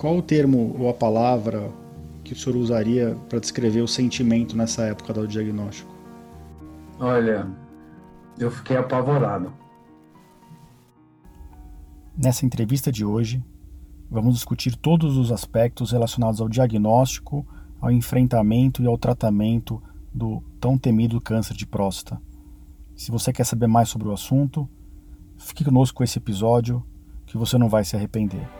qual o termo ou a palavra que o senhor usaria para descrever o sentimento nessa época do diagnóstico? Olha, eu fiquei apavorado. Nessa entrevista de hoje, vamos discutir todos os aspectos relacionados ao diagnóstico, ao enfrentamento e ao tratamento do tão temido câncer de próstata. Se você quer saber mais sobre o assunto, fique conosco com esse episódio que você não vai se arrepender.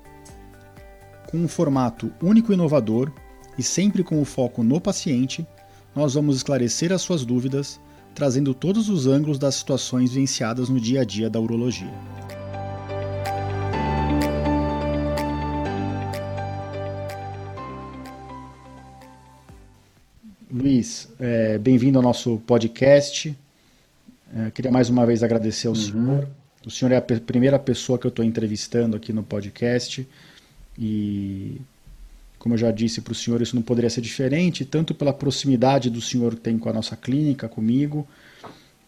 com um formato único e inovador e sempre com o foco no paciente, nós vamos esclarecer as suas dúvidas, trazendo todos os ângulos das situações vivenciadas no dia a dia da urologia. Luiz, é, bem-vindo ao nosso podcast. É, queria mais uma vez agradecer ao uhum. senhor. O senhor é a primeira pessoa que eu estou entrevistando aqui no podcast. E, como eu já disse para o senhor, isso não poderia ser diferente, tanto pela proximidade do senhor que tem com a nossa clínica, comigo,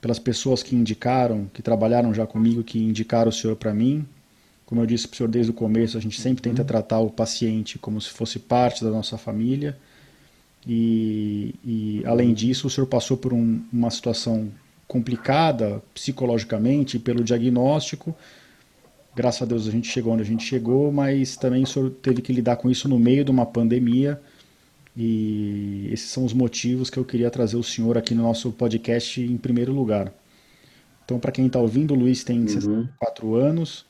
pelas pessoas que indicaram, que trabalharam já comigo, que indicaram o senhor para mim. Como eu disse para o senhor desde o começo, a gente sempre tenta uhum. tratar o paciente como se fosse parte da nossa família. E, e além disso, o senhor passou por um, uma situação complicada psicologicamente pelo diagnóstico graças a Deus a gente chegou onde a gente chegou, mas também o senhor teve que lidar com isso no meio de uma pandemia. E esses são os motivos que eu queria trazer o senhor aqui no nosso podcast em primeiro lugar. Então, para quem está ouvindo, o Luiz tem uhum. 64 anos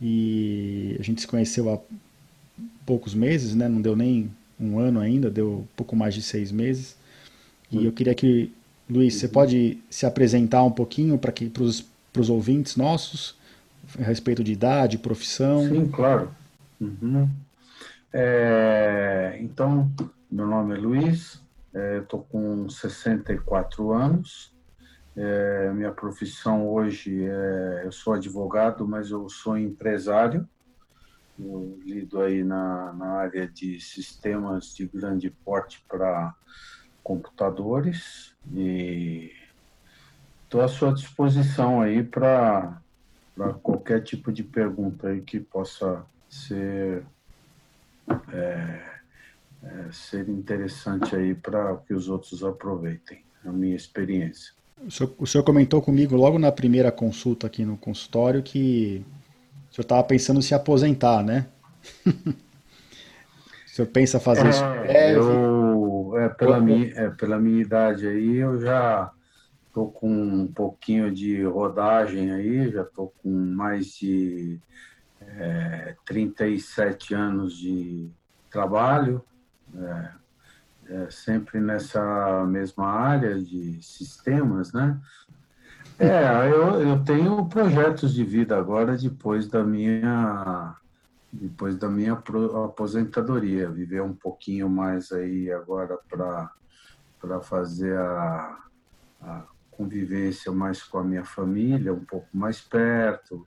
e a gente se conheceu há poucos meses, né? Não deu nem um ano ainda, deu pouco mais de seis meses. E uhum. eu queria que, Luiz, você uhum. pode se apresentar um pouquinho para os ouvintes nossos a respeito de idade, profissão? Sim, claro. Uhum. É, então, meu nome é Luiz, estou é, com 64 anos. É, minha profissão hoje é, eu sou advogado, mas eu sou empresário. Eu lido aí na, na área de sistemas de grande porte para computadores e estou à sua disposição aí para para qualquer tipo de pergunta aí que possa ser é, é, ser interessante aí para que os outros aproveitem a minha experiência. O senhor, o senhor, comentou comigo logo na primeira consulta aqui no consultório que o senhor estava pensando em se aposentar, né? o senhor pensa fazer é, isso? Eu, é, pela, minha, é, pela minha idade aí, eu já Estou com um pouquinho de rodagem aí, já estou com mais de é, 37 anos de trabalho, é, é, sempre nessa mesma área de sistemas, né? É, eu, eu tenho projetos de vida agora depois da minha depois da minha aposentadoria, viver um pouquinho mais aí agora para para fazer a, a convivência mais com a minha família, um pouco mais perto,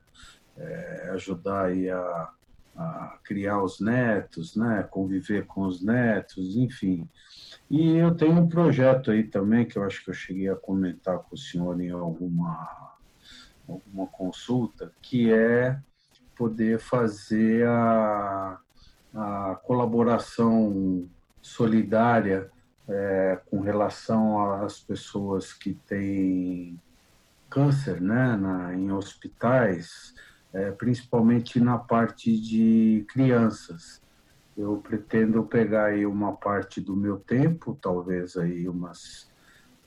é, ajudar aí a, a, criar os netos, né, conviver com os netos, enfim. E eu tenho um projeto aí também que eu acho que eu cheguei a comentar com o senhor em alguma alguma consulta, que é poder fazer a, a colaboração solidária é, com relação às pessoas que têm câncer né, na, em hospitais, é, principalmente na parte de crianças. Eu pretendo pegar aí uma parte do meu tempo, talvez aí umas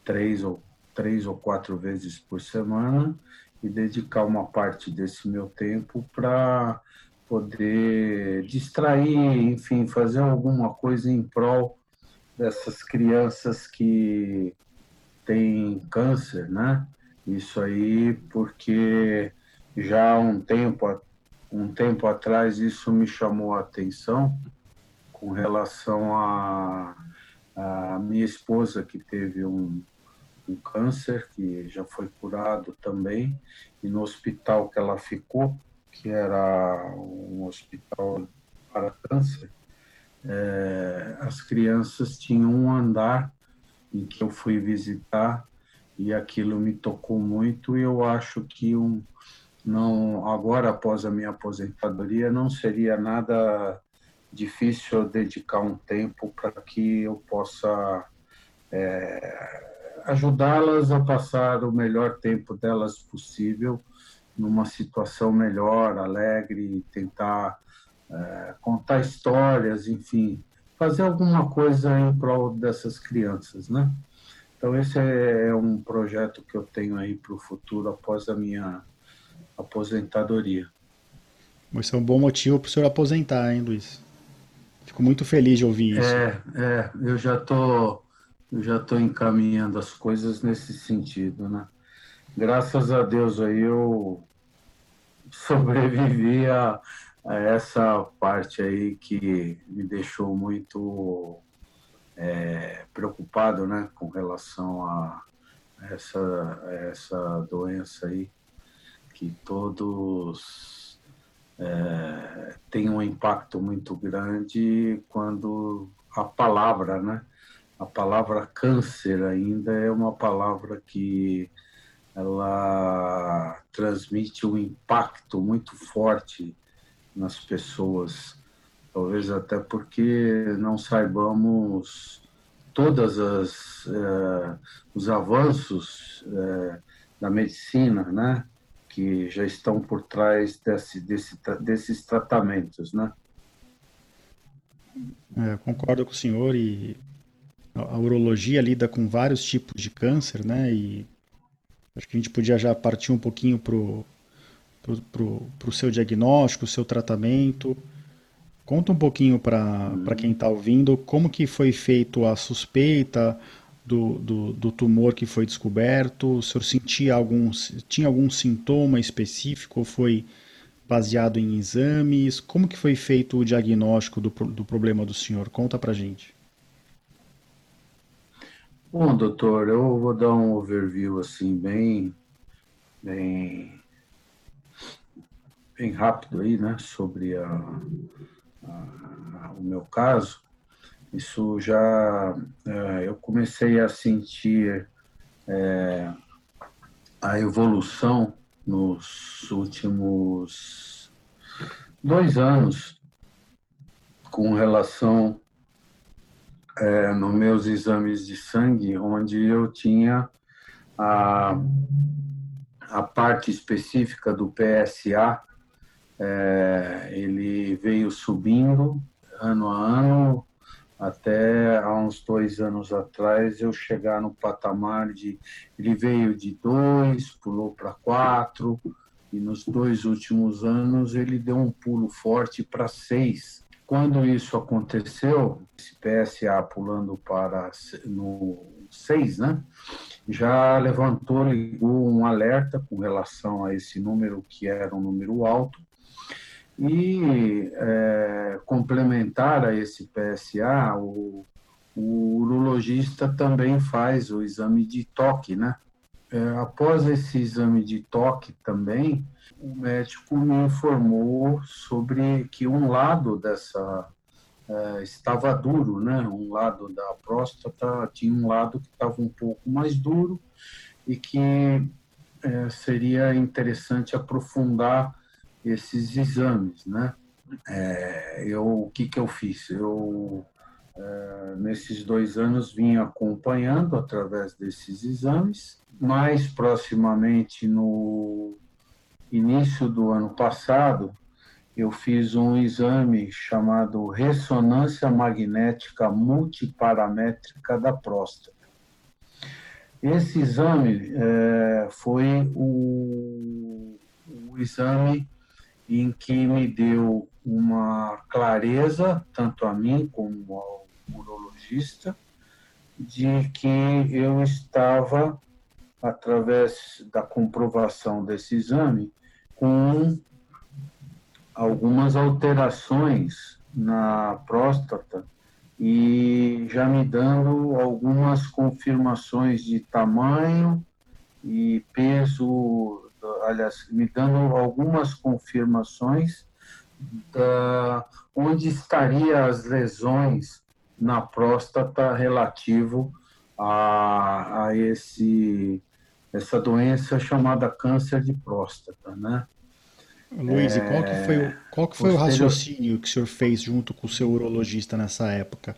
três ou, três ou quatro vezes por semana, e dedicar uma parte desse meu tempo para poder distrair, enfim, fazer alguma coisa em prol dessas crianças que têm câncer, né? Isso aí porque já há um tempo, um tempo atrás isso me chamou a atenção com relação a, a minha esposa que teve um, um câncer que já foi curado também e no hospital que ela ficou que era um hospital para câncer é, as crianças tinham um andar em que eu fui visitar e aquilo me tocou muito e eu acho que um não agora após a minha aposentadoria não seria nada difícil eu dedicar um tempo para que eu possa é, ajudá-las a passar o melhor tempo delas possível numa situação melhor, alegre, tentar é, contar histórias, enfim, fazer alguma coisa em prol dessas crianças, né? Então esse é, é um projeto que eu tenho aí para o futuro após a minha aposentadoria. Esse é um bom motivo para o senhor aposentar, hein, Luiz? Fico muito feliz de ouvir isso. É, é eu já tô, eu já tô encaminhando as coisas nesse sentido, né? Graças a Deus aí eu sobrevivi a essa parte aí que me deixou muito é, preocupado, né, com relação a essa, essa doença aí, que todos é, têm um impacto muito grande quando a palavra, né, a palavra câncer ainda é uma palavra que ela transmite um impacto muito forte nas pessoas talvez até porque não saibamos todas as eh, os avanços eh, da medicina, né, que já estão por trás desse, desse, desses tratamentos, né? É, concordo com o senhor e a urologia lida com vários tipos de câncer, né? E acho que a gente podia já partir um pouquinho pro pro, pro seu diagnóstico, seu tratamento. Conta um pouquinho para quem está ouvindo como que foi feito a suspeita do, do, do, tumor que foi descoberto. O senhor sentia algum, tinha algum sintoma específico ou foi baseado em exames? Como que foi feito o diagnóstico do, do problema do senhor? Conta para gente. Bom, doutor, eu vou dar um overview assim bem, bem, bem rápido aí, né, sobre a, o meu caso, isso já é, eu comecei a sentir é, a evolução nos últimos dois anos com relação é, nos meus exames de sangue, onde eu tinha a, a parte específica do PSA é, ele veio subindo ano a ano, até há uns dois anos atrás eu chegar no patamar de. Ele veio de dois, pulou para quatro, e nos dois últimos anos ele deu um pulo forte para seis. Quando isso aconteceu, esse PSA pulando para no seis, né? Já levantou, ligou um alerta com relação a esse número que era um número alto e é, complementar a esse PSA, o, o urologista também faz o exame de toque, né? É, após esse exame de toque também, o médico me informou sobre que um lado dessa é, estava duro, né? Um lado da próstata tinha um lado que estava um pouco mais duro e que é, seria interessante aprofundar esses exames, né? É, eu, o que, que eu fiz? Eu, é, nesses dois anos, vim acompanhando através desses exames. Mais proximamente, no início do ano passado, eu fiz um exame chamado ressonância magnética multiparamétrica da próstata. Esse exame é, foi o, o exame em que me deu uma clareza, tanto a mim como ao urologista, de que eu estava, através da comprovação desse exame, com algumas alterações na próstata e já me dando algumas confirmações de tamanho e peso, aliás, me dando algumas confirmações da onde estaria as lesões na próstata relativo a, a esse essa doença chamada câncer de próstata, né? Luiz, é... e qual que foi, qual que foi o raciocínio que o senhor fez junto com o seu urologista nessa época?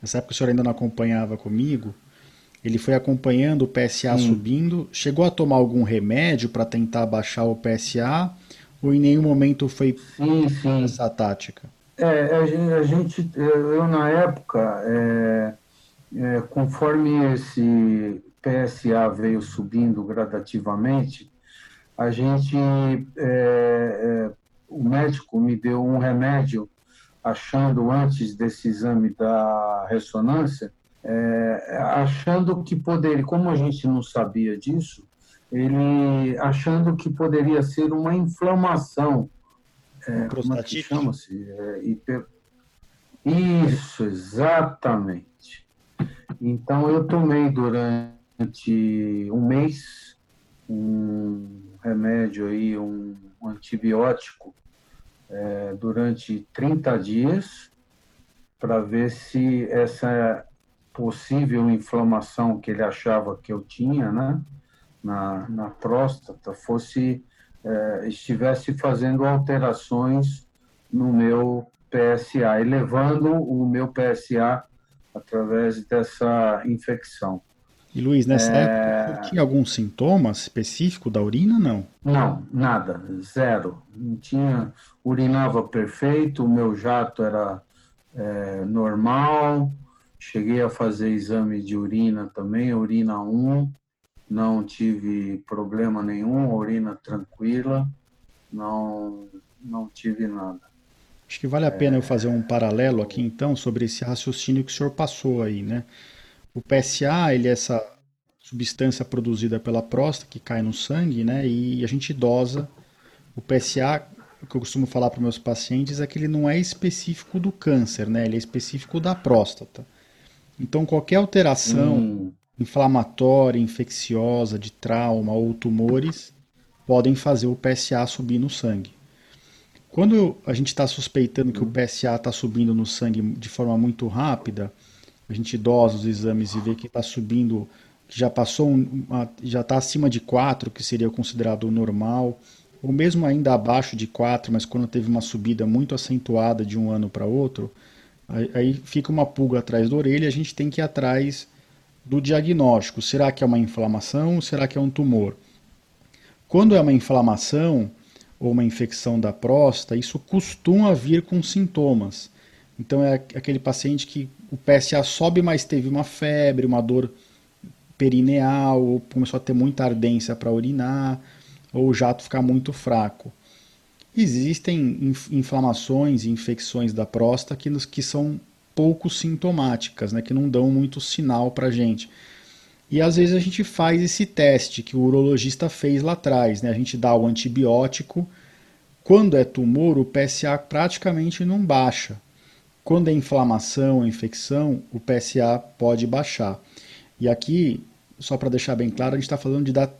Nessa época o senhor ainda não acompanhava comigo. Ele foi acompanhando o PSA Sim. subindo. Chegou a tomar algum remédio para tentar baixar o PSA? Ou em nenhum momento foi sim. essa tática? É, a gente, a gente eu na época, é, é, conforme esse PSA veio subindo gradativamente, a gente, é, é, o médico me deu um remédio, achando antes desse exame da ressonância, é, achando que poderia, como a gente não sabia disso, ele achando que poderia ser uma inflamação. É, como é que chama-se? É, hiper... Isso, exatamente. Então eu tomei durante um mês um remédio aí, um, um antibiótico, é, durante 30 dias, para ver se essa possível inflamação que ele achava que eu tinha, né, na, na próstata, fosse é, estivesse fazendo alterações no meu PSA, elevando o meu PSA através dessa infecção. E Luiz, nessa é... época, tinha algum sintoma específico da urina, não? Não, nada, zero. Não tinha, urinava perfeito, o meu jato era é, normal, cheguei a fazer exame de urina também, urina 1, não tive problema nenhum, urina tranquila, não, não tive nada. Acho que vale a pena é... eu fazer um paralelo aqui então sobre esse raciocínio que o senhor passou aí, né? O PSA, ele é essa substância produzida pela próstata que cai no sangue, né? E a gente dosa o PSA. O que eu costumo falar para meus pacientes é que ele não é específico do câncer, né? Ele é específico da próstata. Então qualquer alteração hum. inflamatória, infecciosa, de trauma ou tumores podem fazer o PSA subir no sangue. Quando a gente está suspeitando que o PSA está subindo no sangue de forma muito rápida, a gente dosa os exames e vê que está subindo, que já passou, uma, já está acima de 4, que seria considerado normal, ou mesmo ainda abaixo de 4, mas quando teve uma subida muito acentuada de um ano para outro, aí, fica uma pulga atrás da orelha a gente tem que ir atrás do diagnóstico. Será que é uma inflamação será que é um tumor? Quando é uma inflamação ou uma infecção da próstata, isso costuma vir com sintomas. Então é aquele paciente que o PSA sobe, mas teve uma febre, uma dor perineal, ou começou a ter muita ardência para urinar, ou o jato ficar muito fraco. Existem inflamações e infecções da próstata que, que são pouco sintomáticas, né, que não dão muito sinal para a gente. E às vezes a gente faz esse teste que o urologista fez lá atrás, né? A gente dá o antibiótico. Quando é tumor, o PSA praticamente não baixa. Quando é inflamação, infecção, o PSA pode baixar. E aqui, só para deixar bem claro, a gente está falando de dar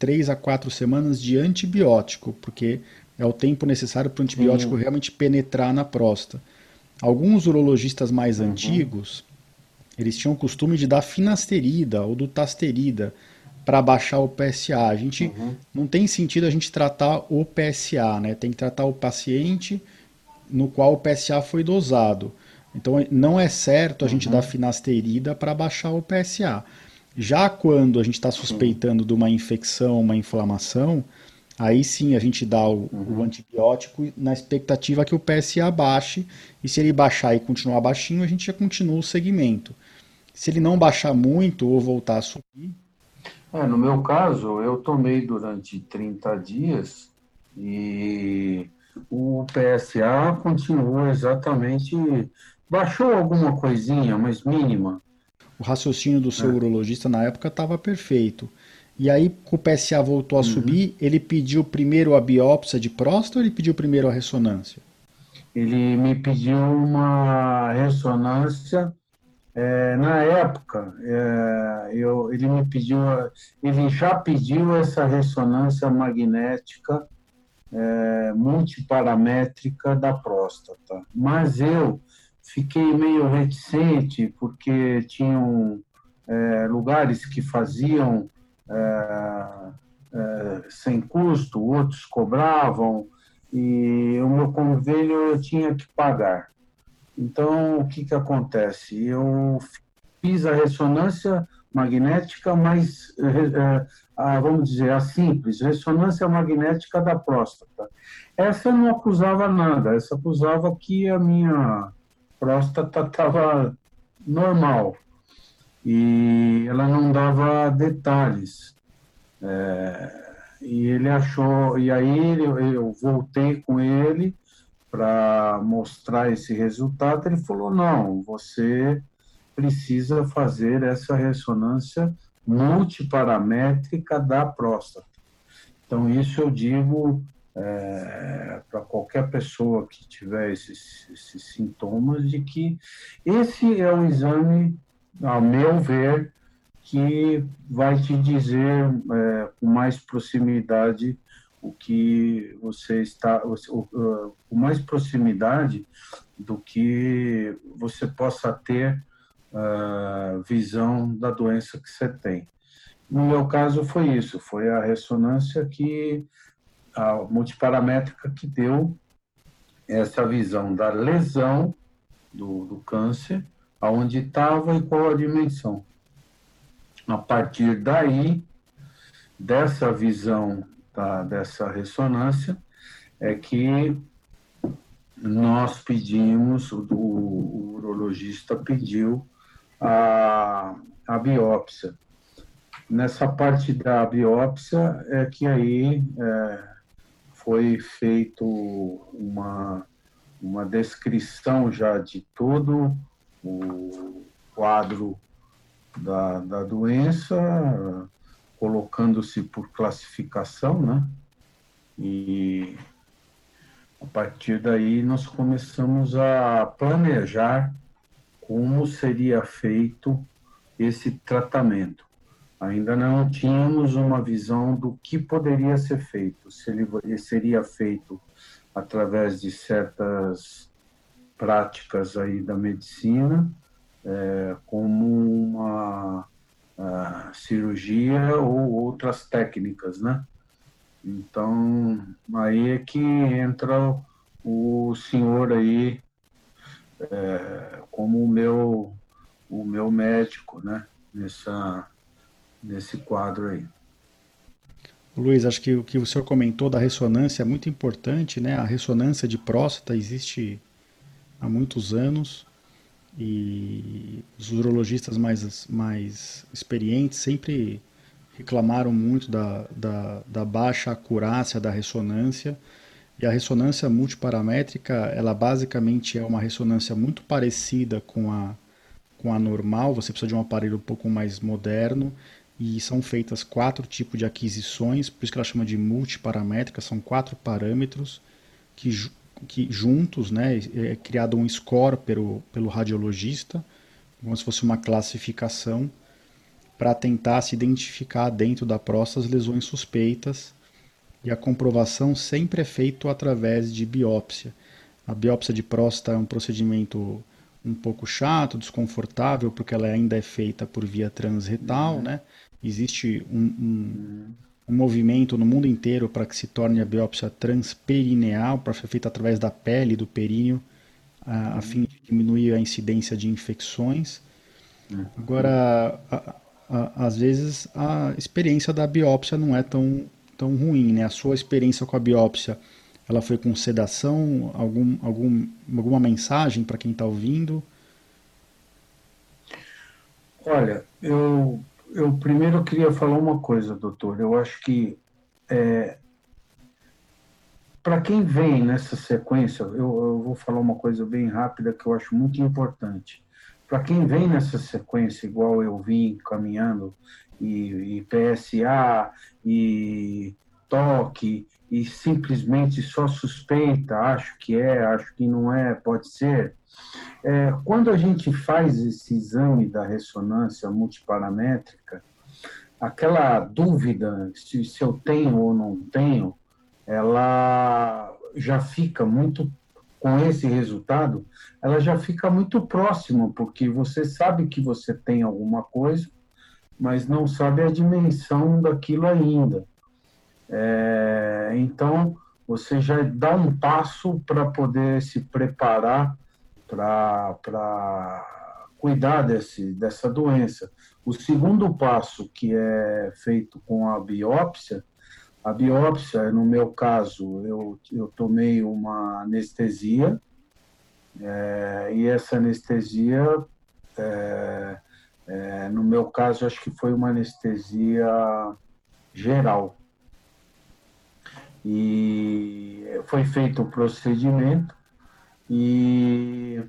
3 a 4 semanas de antibiótico, porque é o tempo necessário para o antibiótico uhum. realmente penetrar na próstata. Alguns urologistas mais uhum. antigos, eles tinham o costume de dar finasterida ou dutasterida para baixar o PSA. A gente uhum. não tem sentido a gente tratar o PSA, né? Tem que tratar o paciente no qual o PSA foi dosado. Então não é certo a uhum. gente dar finasterida para baixar o PSA. Já quando a gente está suspeitando de uma infecção, uma inflamação, aí sim a gente dá o, uhum. o, antibiótico na expectativa que o PSA baixe, e se ele baixar e continuar baixinho, a gente já continua o segmento. Se ele não baixar muito ou voltar a subir. É, no meu caso, eu tomei durante 30 dias e o PSA continuou exatamente. Baixou alguma coisinha, mas mínima. O raciocínio do seu é. urologista na época estava perfeito. E aí, com o PSA voltou a uhum. subir, ele pediu primeiro a biópsia de próstata ou ele pediu primeiro a ressonância? Ele me pediu uma ressonância. É, na época, é, eu, ele me pediu, ele já pediu essa ressonância magnética é, multiparamétrica da próstata, mas eu fiquei meio reticente porque tinham é, lugares que faziam sem custo, outros cobravam, e o meu convênio eu tinha que pagar. Então, o que, que acontece? Eu fiz a ressonância magnética, mas, é, vamos dizer, a simples, ressonância magnética da próstata. Essa não acusava nada, essa acusava que a minha próstata estava normal e ela não dava detalhes. É, e ele achou, e aí eu voltei com ele para mostrar esse resultado. Ele falou: não, você precisa fazer essa ressonância multiparamétrica da próstata. Então, isso eu digo é, para qualquer pessoa que tiver esses, esses sintomas, de que esse é um exame ao meu ver, que vai te dizer é, com mais proximidade o que você está, com mais proximidade do que você possa ter uh, visão da doença que você tem. No meu caso foi isso, foi a ressonância que a multiparamétrica que deu essa visão da lesão do, do câncer aonde estava e qual a dimensão. A partir daí, dessa visão, dessa ressonância, é que nós pedimos, o, o urologista pediu a, a biópsia. Nessa parte da biópsia é que aí é, foi feito uma, uma descrição já de todo o quadro da, da doença, colocando-se por classificação, né? E a partir daí nós começamos a planejar como seria feito esse tratamento. Ainda não tínhamos uma visão do que poderia ser feito, se ele seria feito através de certas práticas aí da medicina é, como uma cirurgia ou outras técnicas, né? Então, aí é que entra o senhor aí é, como o meu, o meu médico, né? Nessa, nesse quadro aí. Luiz, acho que o que o senhor comentou da ressonância é muito importante, né? A ressonância de próstata existe há muitos anos e os urologistas mais, mais experientes sempre reclamaram muito da, da, da, baixa acurácia da ressonância. E a ressonância multiparamétrica, ela basicamente é uma ressonância muito parecida com a, com a normal, você precisa de um aparelho um pouco mais moderno, e são feitas quatro tipos de aquisições, por isso que ela chama de multiparamétrica, são quatro parâmetros que que juntos, né, é criado um score pelo, pelo radiologista, como se fosse uma classificação, para tentar se identificar dentro da próstata as lesões suspeitas. E a comprovação sempre é feita através de biópsia. A biópsia de próstata é um procedimento um pouco chato, desconfortável, porque ela ainda é feita por via transretal, uhum. né? Existe um, um, uhum um movimento no mundo inteiro para que se torne a biópsia transperineal, para ser feita através da pele do períneo, a, a fim de diminuir a incidência de infecções. Agora, a, a, às vezes a experiência da biópsia não é tão, tão ruim, né? A sua experiência com a biópsia, ela foi com sedação, algum, algum, alguma mensagem para quem está ouvindo? Olha, eu eu primeiro queria falar uma coisa, doutor. Eu acho que é, para quem vem nessa sequência, eu, eu, vou falar uma coisa bem rápida que eu acho muito importante. Para quem vem nessa sequência, igual eu vim caminhando, e, e PSA, e toque, e simplesmente só suspeita, acho que é, acho que não é, pode ser. É, quando a gente faz esse exame da ressonância multiparamétrica, aquela dúvida se, se eu tenho ou não tenho, ela já fica muito com esse resultado, ela já fica muito próxima, porque você sabe que você tem alguma coisa, mas não sabe a dimensão daquilo ainda. É, então, você já dá um passo para poder se preparar para cuidar desse, dessa doença. O segundo passo, que é feito com a biópsia, a biópsia, no meu caso, eu, eu tomei uma anestesia, é, e essa anestesia, é, é, no meu caso, acho que foi uma anestesia geral. E foi feito o procedimento, e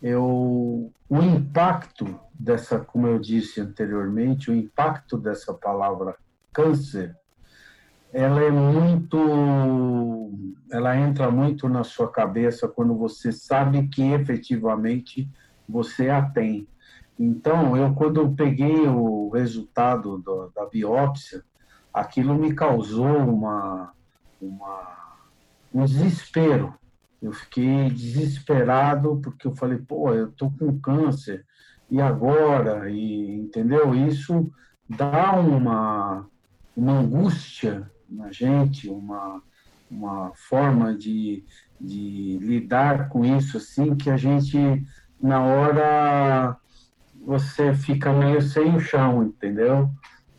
eu, o impacto dessa, como eu disse anteriormente, o impacto dessa palavra câncer, ela é muito, ela entra muito na sua cabeça quando você sabe que efetivamente você a tem. Então, eu quando eu peguei o resultado do, da biópsia, aquilo me causou uma, uma, um desespero, eu fiquei desesperado porque eu falei, pô, eu tô com câncer e agora, e entendeu? Isso dá uma uma angústia na gente, uma uma forma de, de lidar com isso assim que a gente na hora você fica meio sem o chão, entendeu?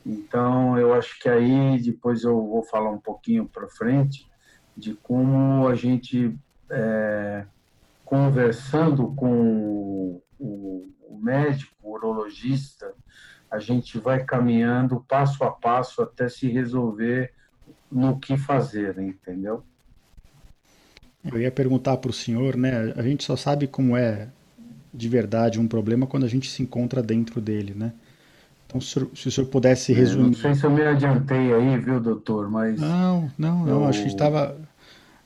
Então eu acho que aí depois eu vou falar um pouquinho para frente de como a gente é, conversando com o, o médico, o urologista, a gente vai caminhando passo a passo até se resolver no que fazer, entendeu? Eu ia perguntar para o senhor, né? A gente só sabe como é de verdade um problema quando a gente se encontra dentro dele, né? Então, se o senhor, se o senhor pudesse resumir. É, não sei se eu me adiantei aí, viu, doutor? Mas. Não, não, não. Eu... Acho que estava.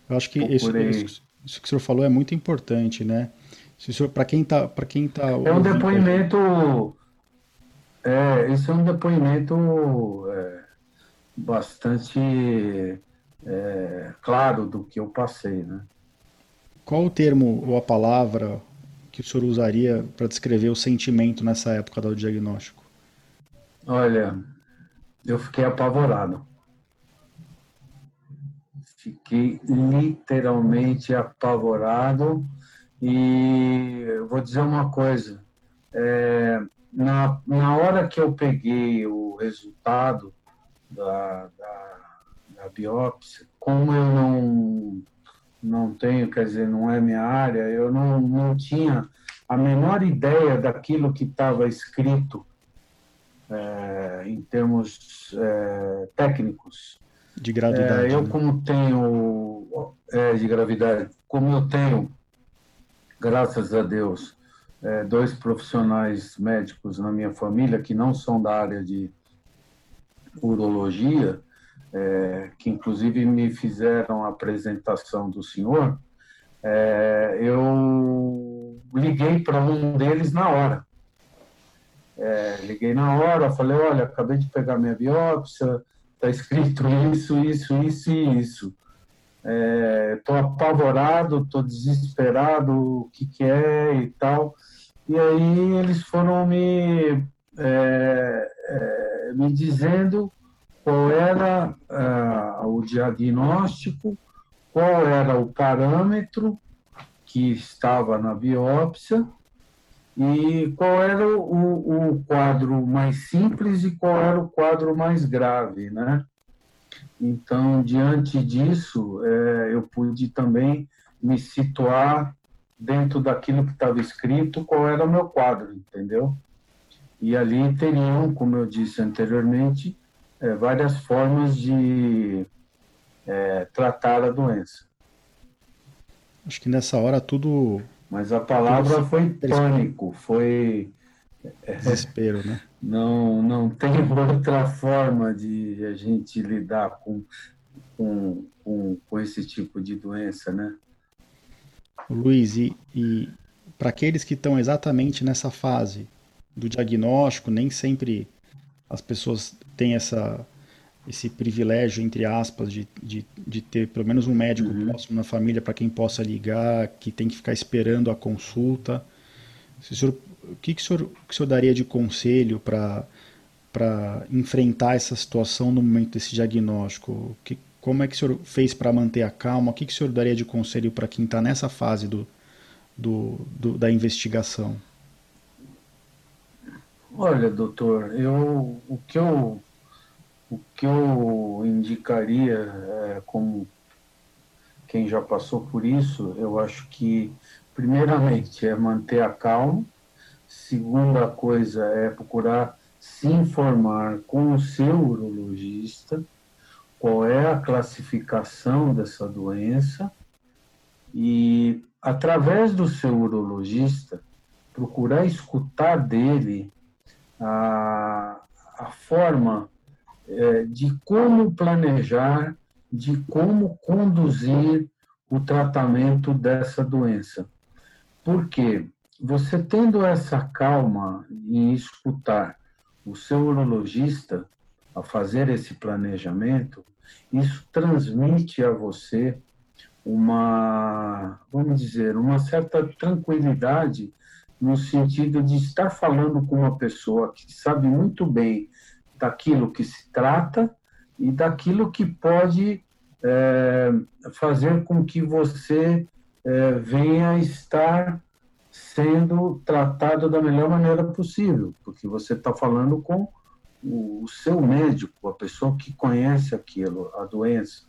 Eu acho que isso, isso, isso que o senhor falou é muito importante, né? Para quem está para quem tá é um depoimento é isso é um depoimento é, bastante é, claro do que eu passei, né? Qual o termo ou a palavra que o senhor usaria para descrever o sentimento nessa época do diagnóstico? Olha, eu fiquei apavorado. Fiquei literalmente apavorado e eu vou dizer uma coisa. É, na, na hora que eu peguei o resultado da, da, da biópsia, como eu não, não tenho, quer dizer, não é minha área, eu não, não tinha a menor ideia daquilo que estava escrito é, em termos é, técnicos. De gravidade. É, eu, né? como tenho. De gravidade. Como eu tenho, graças a Deus, dois profissionais médicos na minha família que não são da área de urologia, que inclusive me fizeram a apresentação do senhor, eu liguei para um deles na hora. É, liguei na hora, falei, olha, acabei de pegar minha biópsia, está escrito isso, isso, isso e isso. Estou é, apavorado, estou desesperado, o que, que é e tal. E aí eles foram me, é, é, me dizendo qual era o diagnóstico, qual era o parâmetro que estava na biópsia e qual era o, o quadro mais simples e qual era o quadro mais grave, né? Então, diante disso, é, eu pude também me situar dentro daquilo que estava escrito, qual era o meu quadro, entendeu? E ali teriam, como eu disse anteriormente, é, várias formas de é, tratar a doença. Acho que nessa hora tudo. Mas a palavra foi pânico, foi. É, Desespero, né? Não, não tem outra forma de a gente lidar com, com, com, com esse tipo de doença, né? Luiz, e, e para aqueles que estão exatamente nessa fase do diagnóstico, nem sempre as pessoas têm essa, esse privilégio, entre aspas, de, de, de ter pelo menos um médico uhum. próximo na família para quem possa ligar, que tem que ficar esperando a consulta. O, senhor, o que, que, o senhor, que o senhor daria de conselho para para enfrentar essa situação no momento desse diagnóstico? Que, como é que o senhor fez para manter a calma? O que, que o senhor daria de conselho para quem está nessa fase do, do, do, da investigação? Olha, doutor, eu, o, que eu, o que eu indicaria é, como quem já passou por isso, eu acho que, primeiramente, é manter a calma, segunda coisa é procurar se informar com o seu urologista qual é a classificação dessa doença e, através do seu urologista, procurar escutar dele a, a forma de como planejar, de como conduzir o tratamento dessa doença. Porque você tendo essa calma em escutar o seu urologista a fazer esse planejamento, isso transmite a você uma, vamos dizer, uma certa tranquilidade no sentido de estar falando com uma pessoa que sabe muito bem daquilo que se trata e daquilo que pode é, fazer com que você é, venha estar sendo tratado da melhor maneira possível, porque você está falando com o seu médico, a pessoa que conhece aquilo, a doença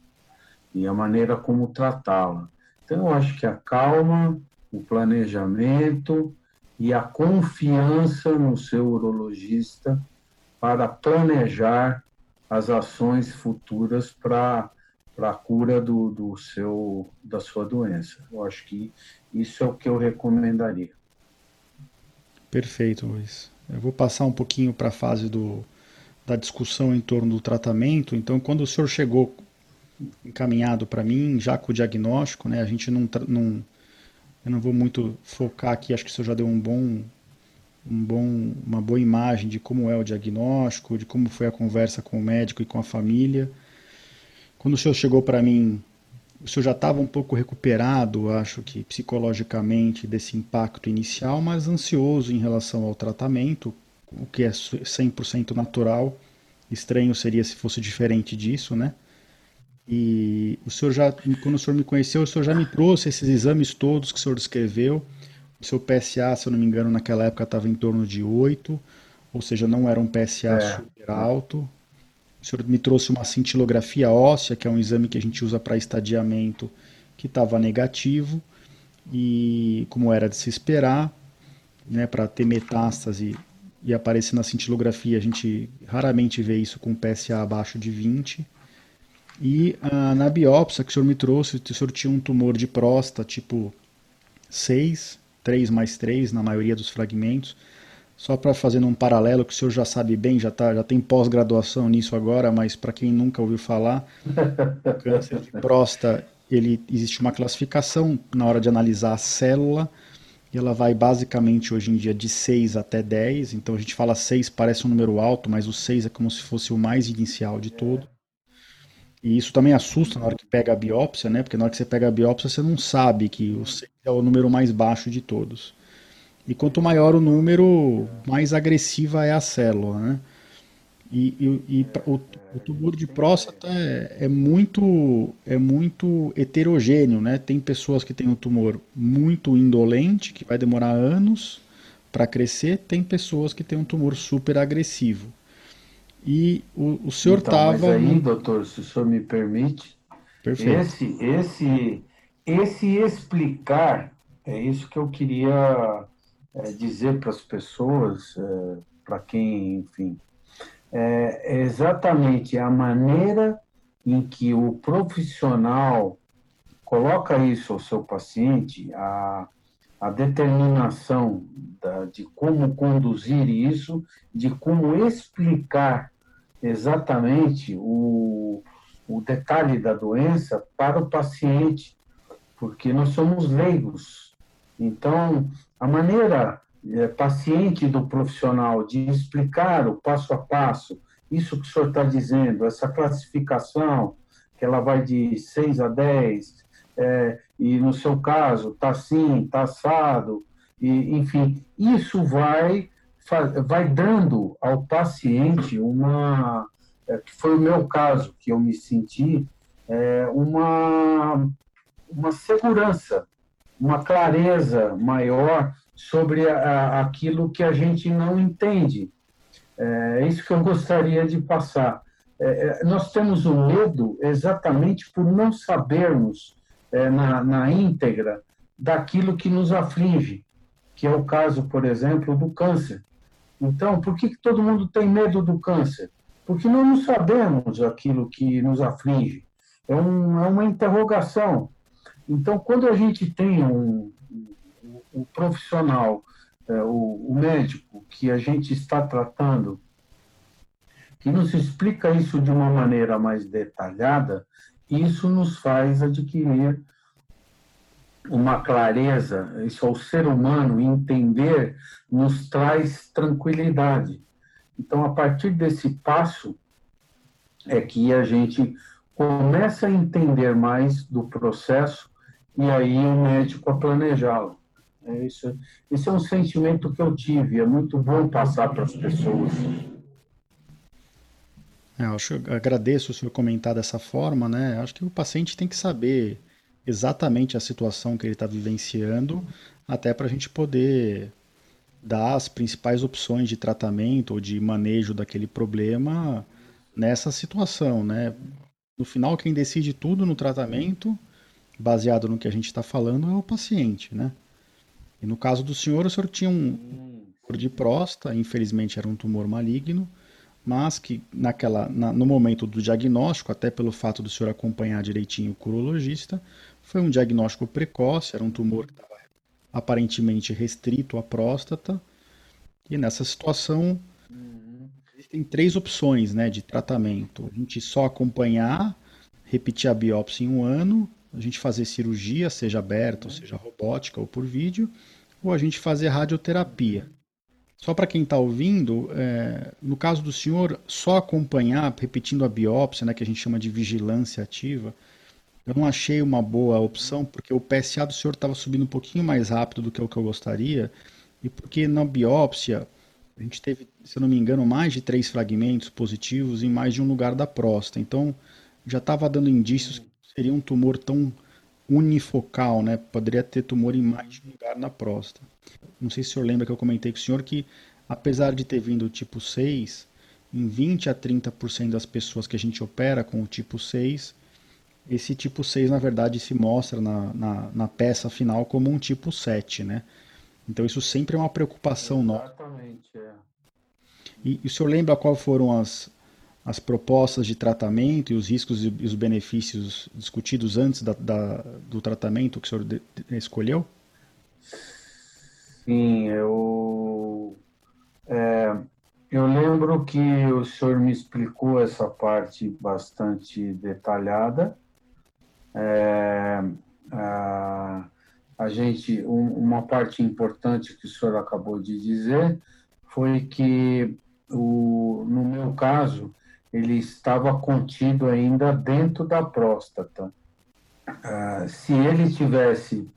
e a maneira como tratá-la. Então, eu acho que a calma, o planejamento e a confiança no seu urologista para planejar as ações futuras para a cura do, do seu da sua doença. Eu acho que isso é o que eu recomendaria. Perfeito, Luiz. Eu vou passar um pouquinho para a fase do, da discussão em torno do tratamento. Então, quando o senhor chegou encaminhado para mim, já com o diagnóstico, né, a gente não, não eu não vou muito focar aqui, acho que isso já deu um bom, um bom, uma boa imagem de como é o diagnóstico, de como foi a conversa com o médico e com a família. Quando o senhor chegou para mim, o senhor já estava um pouco recuperado, acho que psicologicamente, desse impacto inicial, mas ansioso em relação ao tratamento, o que é 100% natural. Estranho seria se fosse diferente disso, né? E o senhor já, quando o senhor me conheceu, o senhor já me trouxe esses exames todos que o senhor descreveu. Seu PSA, se eu não me engano, naquela época estava em torno de 8, ou seja, não era um PSA é. super alto. O senhor me trouxe uma cintilografia óssea, que é um exame que a gente usa para estadiamento, que estava negativo. E como era de se esperar, né, para ter metástase e aparecer na cintilografia, a gente raramente vê isso com PSA abaixo de 20. E ah, na biópsia que o senhor me trouxe, o senhor tinha um tumor de próstata tipo 6, 3 mais 3 na maioria dos fragmentos. Só para fazer um paralelo, que o senhor já sabe bem, já, tá, já tem pós-graduação nisso agora, mas para quem nunca ouviu falar, o câncer de próstata, ele, existe uma classificação na hora de analisar a célula, e ela vai basicamente hoje em dia de 6 até 10, então a gente fala 6 parece um número alto, mas o 6 é como se fosse o mais inicial de todo. E isso também assusta na hora que pega a biópsia, né? Porque na hora que você pega a biópsia, você não sabe que o 6 é o número mais baixo de todos. E quanto maior o número, mais agressiva é a célula, né? E, e, e o, o, tumor de próstata é, é, muito, é muito heterogêneo, né? Tem pessoas que têm um tumor muito indolente, que vai demorar anos para crescer, tem pessoas que têm um tumor super agressivo. E o, o senhor estava. Então, mas aí, doutor, se o senhor me permite, Perfeito. esse, esse, esse explicar, é isso que eu queria é, dizer para as pessoas, é, para quem, enfim, é, é exatamente a maneira em que o profissional coloca isso ao seu paciente, a, a determinação da, de como conduzir isso, de como explicar exatamente o, o detalhe da doença para o paciente, porque nós somos leigos. Então, a maneira é, paciente do profissional de explicar o passo a passo, isso que o senhor está dizendo, essa classificação, que ela vai de 6 a 10, é, e no seu caso está assim, está assado, e, enfim, isso vai, vai dando ao paciente uma, é, que foi o meu caso, que eu me senti, é, uma, uma segurança, uma clareza maior sobre a, aquilo que a gente não entende. É isso que eu gostaria de passar. É, é nós temos o medo exatamente por não sabermos é, na, na íntegra daquilo que nos aflige, que é o caso, por exemplo, do câncer. Então, por que, que todo mundo tem medo do câncer? Porque nós não sabemos aquilo que nos aflige. É, um, é uma interrogação. Então, quando a gente tem um, um, um profissional, é, o, o médico que a gente está tratando, que nos explica isso de uma maneira mais detalhada, isso nos faz adquirir uma clareza, isso ao ser humano entender nos traz tranquilidade. Então, a partir desse passo é que a gente começa a entender mais do processo e aí o médico a planejá-lo. É isso. Esse é um sentimento que eu tive. É muito bom passar para as pessoas. É, eu acho, eu agradeço o senhor comentar dessa forma, né? Acho que o paciente tem que saber exatamente a situação que ele está vivenciando, até para a gente poder dar as principais opções de tratamento ou de manejo daquele problema nessa situação, né? No final, quem decide tudo no tratamento, baseado no que a gente está falando, é o paciente, né? E no caso do senhor, o senhor tinha um tumor de próstata, infelizmente era um tumor maligno, mas que naquela, na, no momento do diagnóstico, até pelo fato do senhor acompanhar direitinho o urologista, foi um diagnóstico precoce, era um tumor que estava aparentemente restrito à próstata. E nessa situação, existem três opções né, de tratamento. A gente só acompanhar, repetir a biópsia em um ano, a gente fazer cirurgia, seja aberta, ou seja robótica ou por vídeo, ou a gente fazer radioterapia. Só para quem está ouvindo, é, no caso do senhor, só acompanhar, repetindo a biópsia, né, que a gente chama de vigilância ativa, eu não achei uma boa opção, porque o PSA do senhor estava subindo um pouquinho mais rápido do que o que eu gostaria, e porque na biópsia a gente teve, se eu não me engano, mais de três fragmentos positivos em mais de um lugar da próstata. Então já estava dando indícios que seria um tumor tão unifocal, né? Poderia ter tumor em mais de um lugar na próstata. Não sei se o senhor lembra que eu comentei com o senhor que, apesar de ter vindo tipo 6, em 20 a 30% das pessoas que a gente opera com o tipo 6, esse tipo 6, na verdade, se mostra na, na, na peça final como um tipo 7, né? Então isso sempre é uma preocupação nossa. Exatamente, é. E, e o senhor lembra qual foram as, as propostas de tratamento e os riscos e os benefícios discutidos antes da, da do tratamento que o senhor de, de, escolheu? Sim, eu, é, eu lembro que o senhor me explicou essa parte bastante detalhada. É, a, a gente, um, uma parte importante que o senhor acabou de dizer foi que, o, no meu caso, ele estava contido ainda dentro da próstata. Ah, se ele tivesse,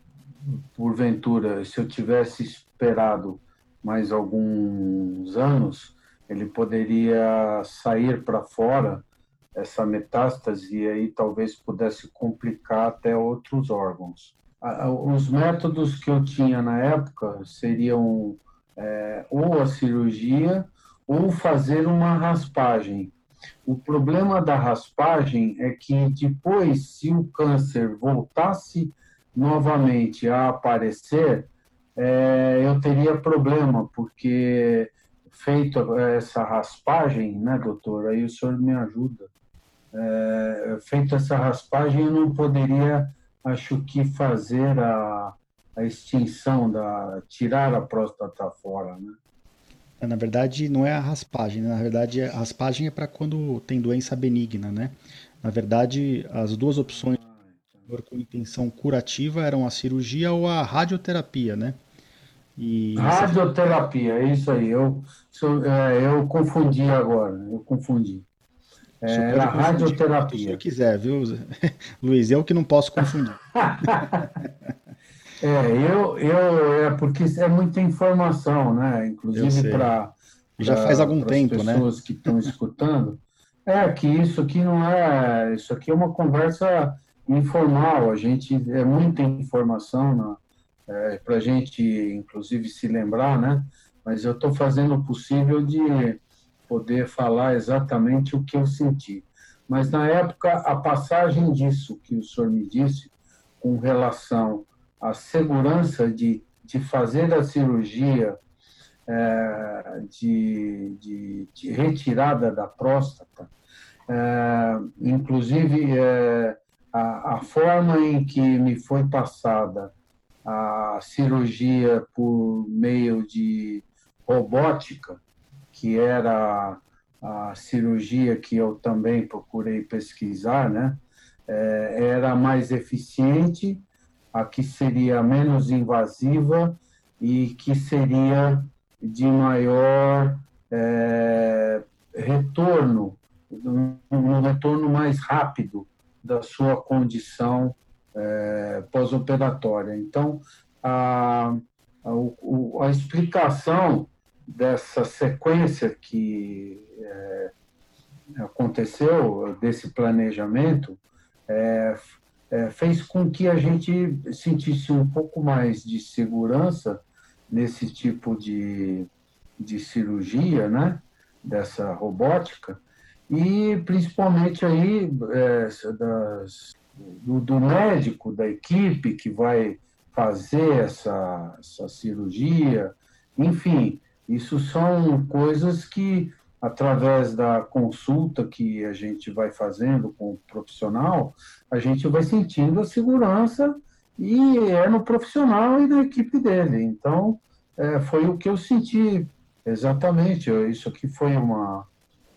porventura, se eu tivesse esperado mais alguns anos, ele poderia sair para fora essa metástase e aí talvez pudesse complicar até outros órgãos. Os métodos que eu tinha na época seriam é, ou a cirurgia ou fazer uma raspagem. O problema da raspagem é que depois, se o câncer voltasse novamente a aparecer, é, eu teria problema, porque feito essa raspagem, né, doutor? Aí o senhor me ajuda. É, feita essa raspagem, eu não poderia, acho que, fazer a, a extinção, da tirar a próstata fora, né? É, na verdade, não é a raspagem, né? na verdade, a raspagem é para quando tem doença benigna, né? Na verdade, as duas opções com intenção curativa eram a cirurgia ou a radioterapia, né? E radioterapia, é isso aí. Eu, é, eu confundi agora, eu confundi. É, era radioterapia. Se quiser, viu, Luiz? Eu que não posso confundir. é, eu, eu, é porque é muita informação, né? Inclusive para. Já faz algum tempo, pessoas né? pessoas que estão escutando. É que isso aqui não é. Isso aqui é uma conversa informal. A gente é muita informação na, é, para a gente, inclusive, se lembrar, né? Mas eu estou fazendo o possível de poder falar exatamente o que eu senti. Mas, na época, a passagem disso que o senhor me disse, com relação à segurança de, de fazer a cirurgia é, de, de, de, retirada da próstata, é, inclusive é, a, a forma em que me foi passada a cirurgia por meio de robótica, que era a cirurgia que eu também procurei pesquisar, né? É, era mais eficiente, a que seria menos invasiva e que seria de maior é, retorno, um retorno mais rápido da sua condição é, pós-operatória. Então, a, a, a, explicação dessa sequência que é, aconteceu, desse planejamento, é, é, fez com que a gente sentisse um pouco mais de segurança nesse tipo de, de cirurgia, né? dessa robótica, e principalmente aí é, das, do, do, médico, da equipe que vai fazer essa, essa cirurgia, enfim, isso são coisas que, através da consulta que a gente vai fazendo com o profissional, a gente vai sentindo a segurança e é no profissional e na equipe dele. Então, é, foi o que eu senti exatamente. Isso aqui foi uma,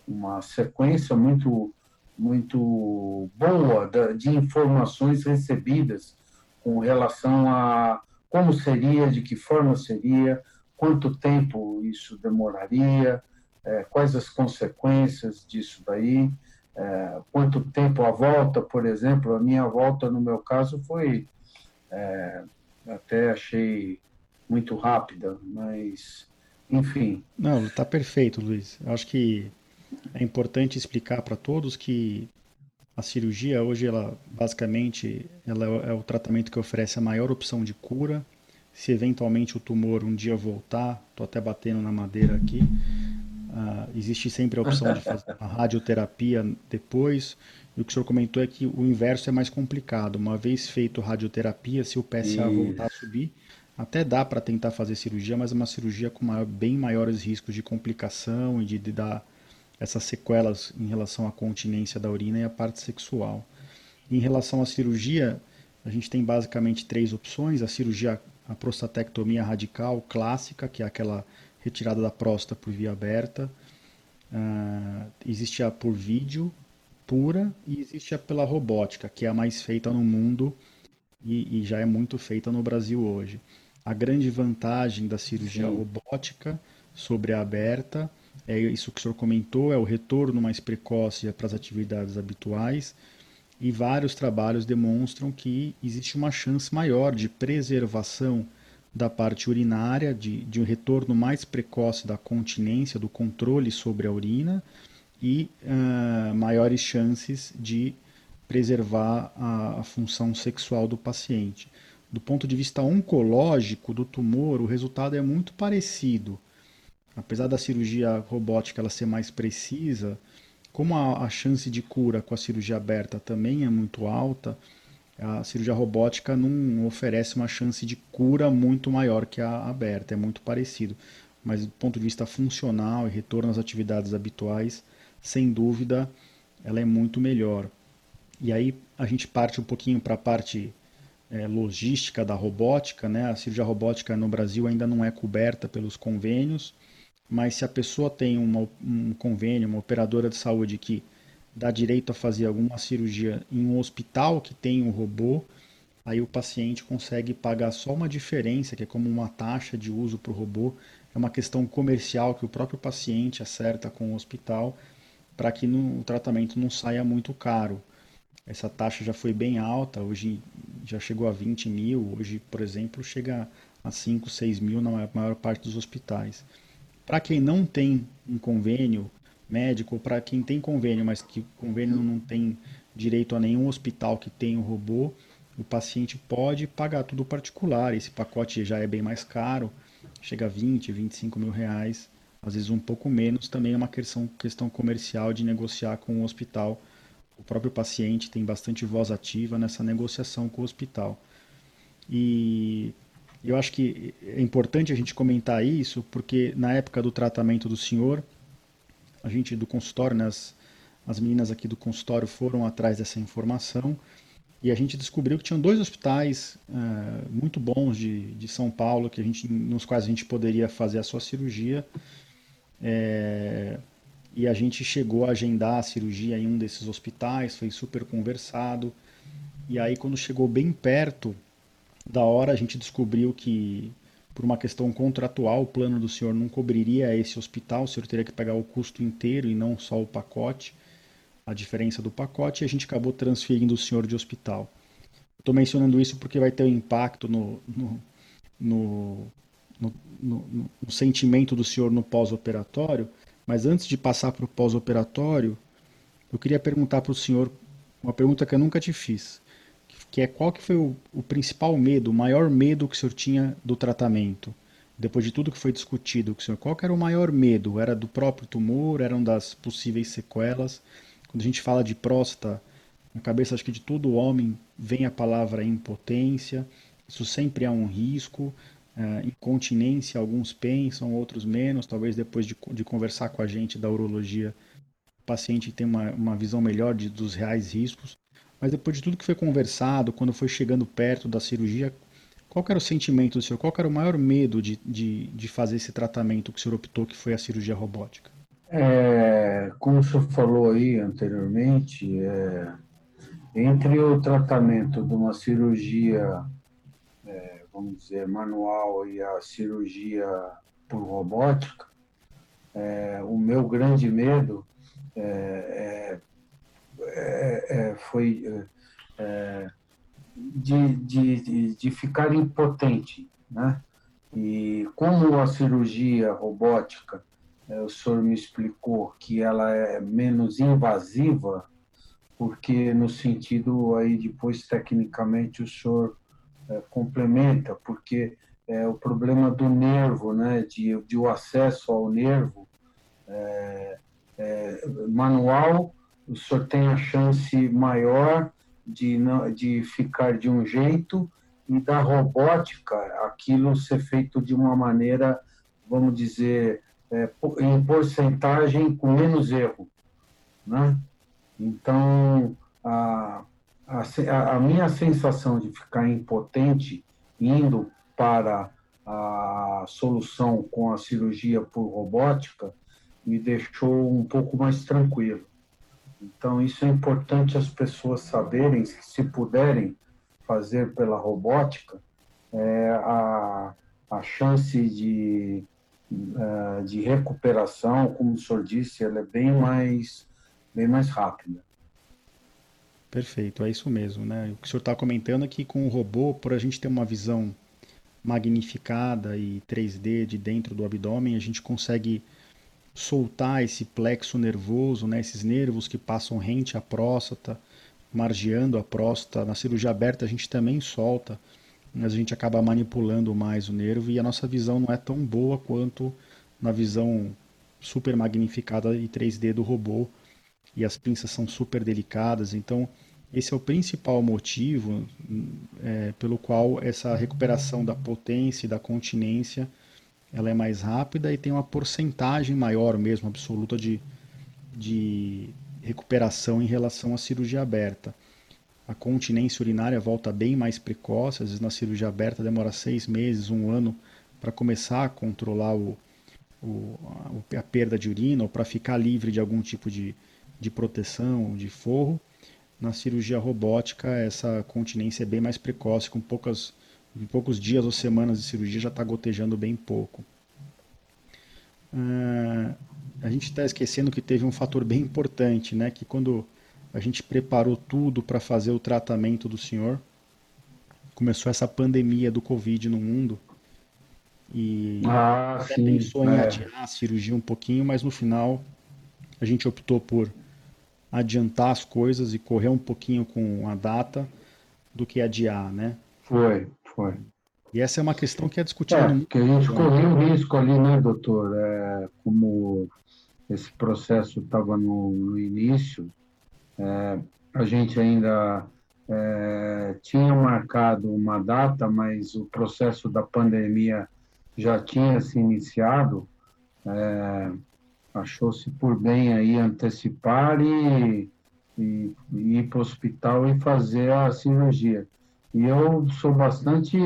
uma sequência muito muito boa de informações recebidas com relação a como seria, de que forma seria, quanto tempo isso demoraria, é, quais as consequências disso daí, é, quanto tempo a volta, por exemplo, a minha volta no meu caso foi é, até achei muito rápida, mas enfim. Não, está perfeito, Luiz. Acho que é importante explicar para todos que a cirurgia hoje, ela basicamente, ela é o tratamento que oferece a maior opção de cura. Se eventualmente o tumor um dia voltar, estou até batendo na madeira aqui, uh, existe sempre a opção de fazer a radioterapia depois. E o que o senhor comentou é que o inverso é mais complicado. Uma vez feito radioterapia, se o PSA Isso. voltar a subir, até dá para tentar fazer cirurgia, mas é uma cirurgia com maior, bem maiores riscos de complicação e de, de dar essas sequelas em relação à continência da urina e à parte sexual. Em relação à cirurgia, a gente tem basicamente três opções: a cirurgia, a prostatectomia radical clássica, que é aquela retirada da próstata por via aberta. Uh, existe a por vídeo pura e existe a pela robótica, que é a mais feita no mundo e, e já é muito feita no Brasil hoje. A grande vantagem da cirurgia Sim. robótica sobre a aberta é isso que o senhor comentou, é o retorno mais precoce para as atividades habituais, e vários trabalhos demonstram que existe uma chance maior de preservação da parte urinária, de, de um retorno mais precoce da continência, do controle sobre a urina, e uh, maiores chances de preservar a, a função sexual do paciente. Do ponto de vista oncológico do tumor, o resultado é muito parecido apesar da cirurgia robótica ela ser mais precisa, como a, a, chance de cura com a cirurgia aberta também é muito alta, a cirurgia robótica não oferece uma chance de cura muito maior que a aberta, é muito parecido. Mas do ponto de vista funcional e retorno às atividades habituais, sem dúvida, ela é muito melhor. E aí a gente parte um pouquinho para a parte é, logística da robótica, né? A cirurgia robótica no Brasil ainda não é coberta pelos convênios, mas se a pessoa tem uma, um convênio, uma operadora de saúde que dá direito a fazer alguma cirurgia em um hospital que tem um robô, aí o paciente consegue pagar só uma diferença, que é como uma taxa de uso para o robô. É uma questão comercial que o próprio paciente acerta com o hospital para que no, o tratamento não saia muito caro. Essa taxa já foi bem alta, hoje já chegou a 20 mil, hoje, por exemplo, chega a 5, 6 mil na maior parte dos hospitais. Para quem não tem um convênio médico, para quem tem convênio, mas que convênio não tem direito a nenhum hospital que tenha um robô, o paciente pode pagar tudo particular. Esse pacote já é bem mais caro, chega a 20, 25 mil reais, às vezes um pouco menos. Também é uma questão, questão comercial de negociar com o hospital. O próprio paciente tem bastante voz ativa nessa negociação com o hospital. E eu acho que é importante a gente comentar isso, porque na época do tratamento do senhor, a gente do consultório, né, as, as meninas aqui do consultório foram atrás dessa informação e a gente descobriu que tinham dois hospitais uh, muito bons de, de São Paulo que a gente, nos quais a gente poderia fazer a sua cirurgia. É, e a gente chegou a agendar a cirurgia em um desses hospitais, foi super conversado. E aí, quando chegou bem perto da hora, a gente descobriu que por uma questão contratual, o plano do senhor não cobriria esse hospital, o senhor teria que pagar o custo inteiro e não só o pacote, a diferença do pacote, e a gente acabou transferindo o senhor de hospital. Estou mencionando isso porque vai ter um impacto no, no, no, no, no sentimento do senhor no pós-operatório, mas antes de passar para o pós-operatório, eu queria perguntar para o senhor uma pergunta que eu nunca te fiz que é qual que foi o, o principal medo, o maior medo que o senhor tinha do tratamento? Depois de tudo que foi discutido, o senhor, qual que era o maior medo? Era do próprio tumor? Eram das possíveis sequelas? Quando a gente fala de próstata, na cabeça acho que de todo homem vem a palavra impotência. Isso sempre é um risco. Uh, incontinência, alguns pensam, outros menos. Talvez depois de, de conversar com a gente da urologia, o paciente tem uma, uma visão melhor de, dos reais riscos. Mas depois de tudo que foi conversado, quando foi chegando perto da cirurgia, qual era o sentimento do senhor? Qual era o maior medo de, de, de fazer esse tratamento que o senhor optou, que foi a cirurgia robótica? É, como o senhor falou aí anteriormente, é, entre o tratamento de uma cirurgia, é, vamos dizer, manual e a cirurgia por robótica, é, o meu grande medo é, é é, é, foi é, é, de, de, de ficar impotente, né? E como a cirurgia robótica, o senhor me explicou que ela é menos invasiva, porque no sentido aí depois tecnicamente o senhor é, complementa, porque é, o problema do nervo, né, de, de o acesso ao nervo é, manual o senhor tem a chance maior de, não, de ficar de um jeito e da robótica aquilo ser feito de uma maneira, vamos dizer, é, em porcentagem com menos erro. Né? Então, a, a, a minha sensação de ficar impotente indo para a solução com a cirurgia por robótica me deixou um pouco mais tranquilo. Então, isso é importante as pessoas saberem, se puderem fazer pela robótica, é, a, a chance de, uh, de recuperação, como o senhor disse, ela é bem mais, bem mais rápida. Perfeito, é isso mesmo. Né? O que o senhor está comentando é que com o robô, por a gente ter uma visão magnificada e 3D de dentro do abdômen, a gente consegue soltar esse plexo nervoso, né, esses nervos que passam rente à próstata, margeando a próstata. Na cirurgia aberta a gente também solta, mas a gente acaba manipulando mais o nervo e a nossa visão não é tão boa quanto na visão super magnificada e 3D do robô. E as pinças são super delicadas, então esse é o principal motivo é, pelo qual essa recuperação da potência e da continência ela é mais rápida e tem uma porcentagem maior mesmo, absoluta, de, de recuperação em relação à cirurgia aberta. A continência urinária volta bem mais precoce, às vezes na cirurgia aberta demora seis meses, um ano para começar a controlar o, o, a, a, perda de urina ou para ficar livre de algum tipo de, de proteção, de forro. Na cirurgia robótica, essa continência é bem mais precoce, com poucas, em poucos dias ou semanas de cirurgia já está gotejando bem pouco. Uh, a gente está esquecendo que teve um fator bem importante, né? Que quando a gente preparou tudo para fazer o tratamento do senhor, começou essa pandemia do Covid no mundo. E ah, até sim, pensou em é. adiar a cirurgia um pouquinho, mas no final a gente optou por adiantar as coisas e correr um pouquinho com a data do que adiar, né? Foi, foi. E essa é uma questão que é discutida. É, porque a gente correu um risco ali, né, doutor? É, como esse processo estava no, no, início, é, a gente ainda é, tinha marcado uma data, mas o processo da pandemia já tinha se iniciado. É, achou-se por bem aí antecipar e, e, e ir para o hospital e fazer a cirurgia. E eu sou bastante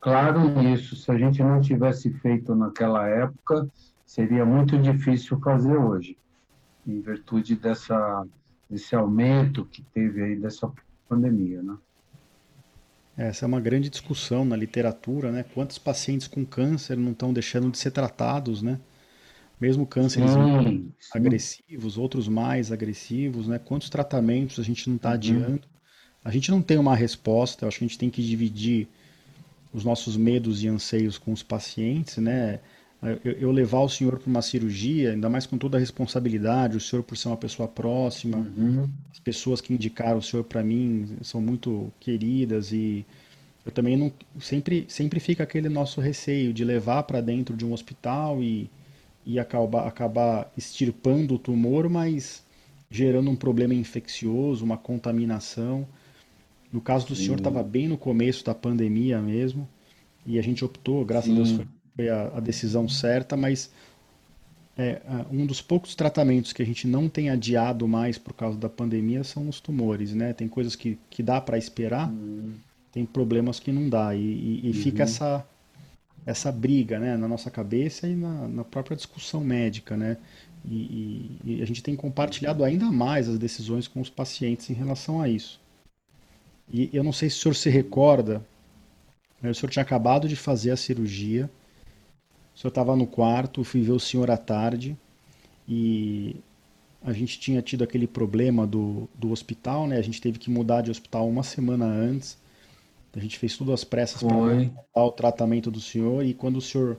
claro nisso. Se a gente não tivesse feito naquela época, seria muito difícil fazer hoje, em virtude dessa, desse aumento que teve aí dessa pandemia, né? Essa é uma grande discussão na literatura, né? Quantos pacientes com câncer não estão deixando de ser tratados, né? mesmo cânceres sim, agressivos, sim. outros mais agressivos, né? Quantos tratamentos a gente não está uhum. adiando? A gente não tem uma resposta, eu acho que a gente tem que dividir os nossos medos e anseios com os pacientes, né? Eu, eu levar o senhor para uma cirurgia, ainda mais com toda a responsabilidade, o senhor por ser uma pessoa próxima, uhum. as pessoas que indicaram o senhor para mim são muito queridas e eu também não sempre sempre fica aquele nosso receio de levar para dentro de um hospital e e acabar, acabar extirpando o tumor, mas gerando um problema infeccioso, uma contaminação. No caso do senhor, estava bem no começo da pandemia mesmo, e a gente optou, graças Sim. a Deus foi, a, a, decisão certa, mas é, um dos poucos tratamentos que a gente não tem adiado mais por causa da pandemia são os tumores, né? Tem coisas que, que dá para esperar, uhum. tem problemas que não dá, e, e, e uhum. fica essa essa briga né, na nossa cabeça e na, na própria discussão médica. Né? E, e, e, a gente tem compartilhado ainda mais as decisões com os pacientes em relação a isso. E eu não sei se o senhor se recorda, né, o senhor tinha acabado de fazer a cirurgia, o senhor estava no quarto, fui ver o senhor à tarde e a gente tinha tido aquele problema do, do hospital, né? A gente teve que mudar de hospital uma semana antes. A gente fez tudo às pressas para o tratamento do senhor e quando o senhor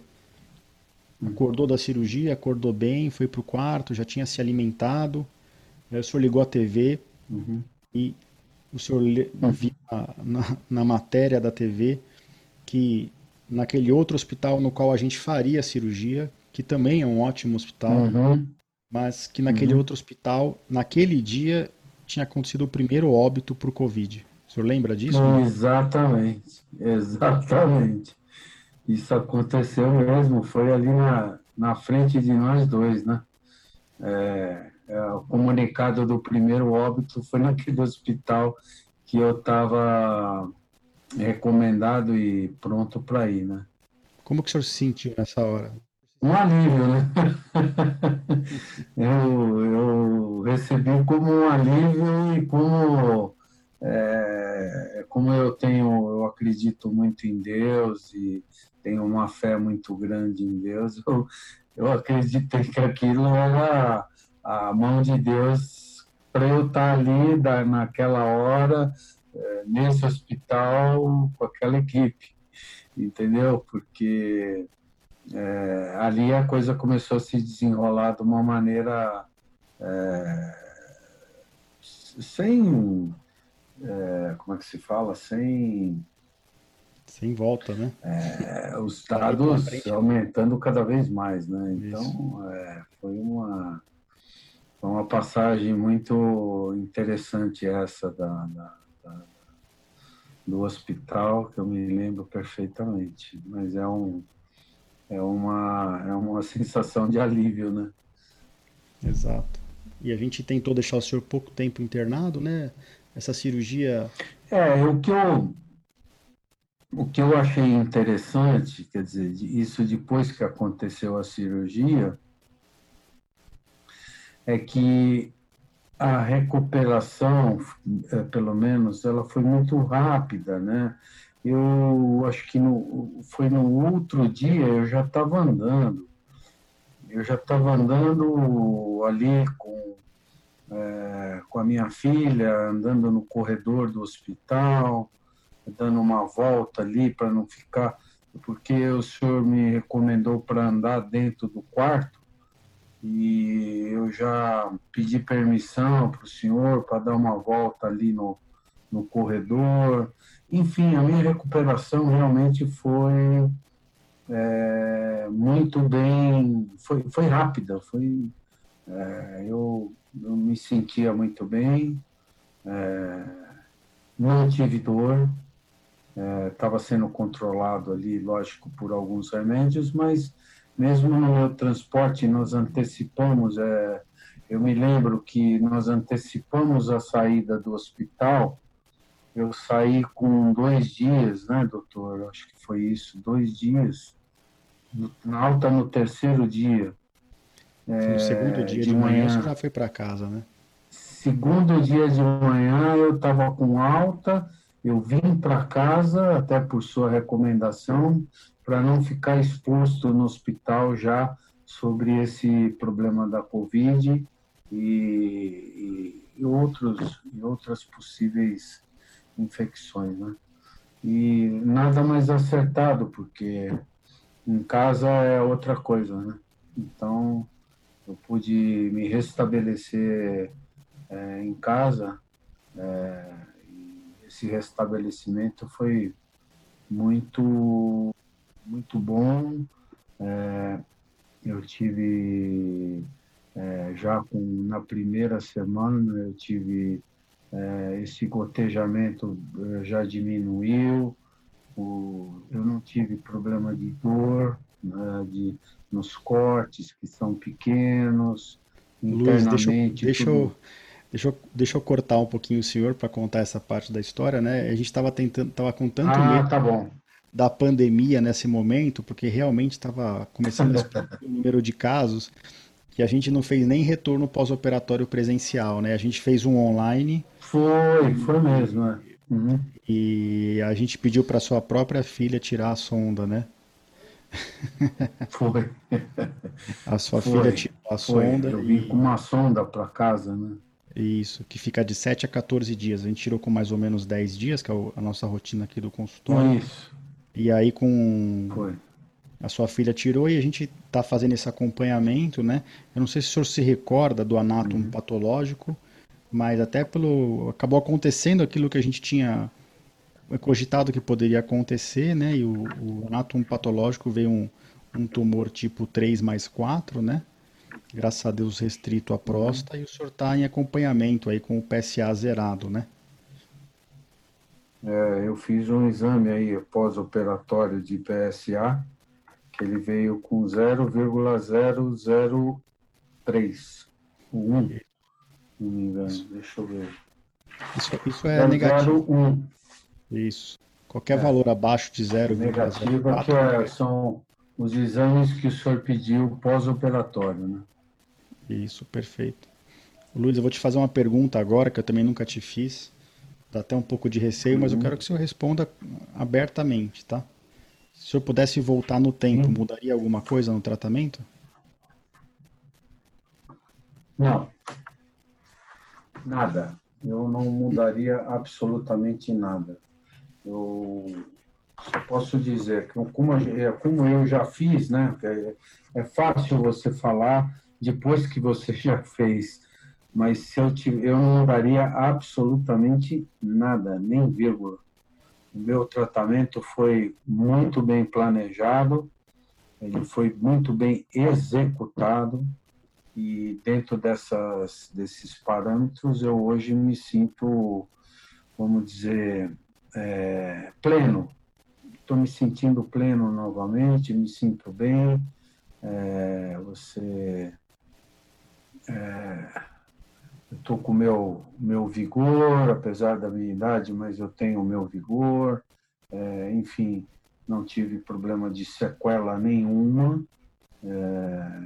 acordou da cirurgia, acordou bem, foi para o quarto, já tinha se alimentado, aí o senhor ligou a TV uhum. e o senhor uhum. viu na, na, matéria da TV que naquele outro hospital no qual a gente faria a cirurgia, que também é um ótimo hospital, uhum. mas que naquele uhum. outro hospital, naquele dia, tinha acontecido o primeiro óbito por Covid. O senhor lembra disso? Exatamente, exatamente. Isso aconteceu mesmo, foi ali na, na frente de nós dois, né? É, o comunicado do primeiro óbito foi naquele hospital que eu estava recomendado e pronto para ir, né? Como que o senhor se sentiu nessa hora? Um alívio, né? eu, eu recebi como um alívio e como é, como eu tenho, eu acredito muito em Deus e tenho uma fé muito grande em Deus, eu, eu acreditei que aquilo era a mão de Deus para eu estar ali da, naquela hora, é, nesse hospital, com aquela equipe, entendeu? Porque é, ali a coisa começou a se desenrolar de uma maneira é, sem é, como é que se fala, sem... Sem volta, né? É, os dados aumentando cada vez mais, né? Então, é, foi uma, foi uma passagem muito interessante essa da, da, da, do hospital, que eu me lembro perfeitamente. Mas é, um, é, uma, é uma sensação de alívio, né? Exato. E a gente tentou deixar o senhor pouco tempo internado, né? Essa cirurgia. É, o que eu, o que eu achei interessante, quer dizer, isso depois que aconteceu a cirurgia, é que a recuperação, é, pelo menos, ela foi muito rápida, né? Eu acho que no, foi no outro dia eu já estava andando. Eu já estava andando ali com, é, com a minha filha, andando no corredor do hospital, dando uma volta ali para não ficar. Porque o senhor me recomendou para andar dentro do quarto e eu já pedi permissão para o senhor para dar uma volta ali no, no corredor. Enfim, a minha recuperação realmente foi é, muito bem, foi, foi rápida, foi, é, eu, eu me sentia muito bem, é, não tive dor, estava é, sendo controlado ali, lógico, por alguns remédios, mas mesmo no meu transporte, nós antecipamos, é, eu me lembro que nós antecipamos a saída do hospital. Eu saí com dois dias, né, doutor? Acho que foi isso, dois dias. Na alta no terceiro dia. No segundo é, dia de, de manhã, manhã você já foi para casa, né? Segundo dia de manhã eu estava com alta, eu vim para casa, até por sua recomendação, para não ficar exposto no hospital já sobre esse problema da Covid e, e, outros, e outras possíveis infecções, né? E nada mais acertado, porque em casa é outra coisa, né? Então, eu pude me restabelecer é, em casa, é, esse restabelecimento foi muito muito bom. É, eu tive é, já com, na primeira semana eu tive é, esse gotejamento é, já diminuiu, o, eu não tive problema de dor né, de, nos cortes que são pequenos, Luiz, deixa, deixa eu, deixa, eu, deixa eu cortar um pouquinho o senhor para contar essa parte da história, né? A gente estava tentando, estava com tanto ah, medo. tá bom da pandemia nesse momento, porque realmente estava começando o número de casos, que a gente não fez nem retorno pós-operatório presencial, né? A gente fez um online. Foi, foi mesmo, né? Uhum. E a gente pediu para sua própria filha tirar a sonda, né? Foi. A sua foi, filha tirou a foi. sonda. Eu vim e... com uma sonda para casa, né? Isso, que fica de 7 a 14 dias. A gente tirou com mais ou menos 10 dias, que é a nossa rotina aqui do consultório. Isso. E aí com Foi. a sua filha tirou e a gente está fazendo esse acompanhamento, né? Eu não sei se o senhor se recorda do anátomo uhum. patológico, mas até pelo acabou acontecendo aquilo que a gente tinha cogitado que poderia acontecer, né? E o, o anátomo patológico veio um, um tumor tipo 3 mais 4, né? Graças a Deus restrito à próstata, uhum. e o senhor está em acompanhamento aí com o PSA zerado, né? É, eu fiz um exame aí pós-operatório de PSA, que ele veio com 0,003. 1, não me engano, deixa eu ver. Isso, isso é, é negativo. 0,1. Isso. Qualquer é. valor abaixo de 0,04. Negativo que é, são os exames que o senhor pediu pós-operatório, né? Isso, perfeito. Luiz, eu vou te fazer uma pergunta agora que eu também nunca te fiz. Dá até um pouco de receio, mas eu uhum. quero que o senhor responda abertamente, tá? Se o senhor pudesse voltar no tempo, uhum. mudaria alguma coisa no tratamento? Não. Nada. Eu não mudaria absolutamente nada. Eu só posso dizer que como, como eu já fiz, né? É, é fácil você falar depois que você já fez mas se eu, tive, eu não daria absolutamente nada, nem vírgula. O meu tratamento foi muito bem planejado, ele foi muito bem executado e dentro dessas, desses parâmetros eu hoje me sinto, vamos dizer, é, pleno. Estou me sentindo pleno novamente, me sinto bem. É, você é, estou com o meu, meu vigor, apesar da minha idade, mas eu tenho o meu vigor. É, enfim, não tive problema de sequela nenhuma. É,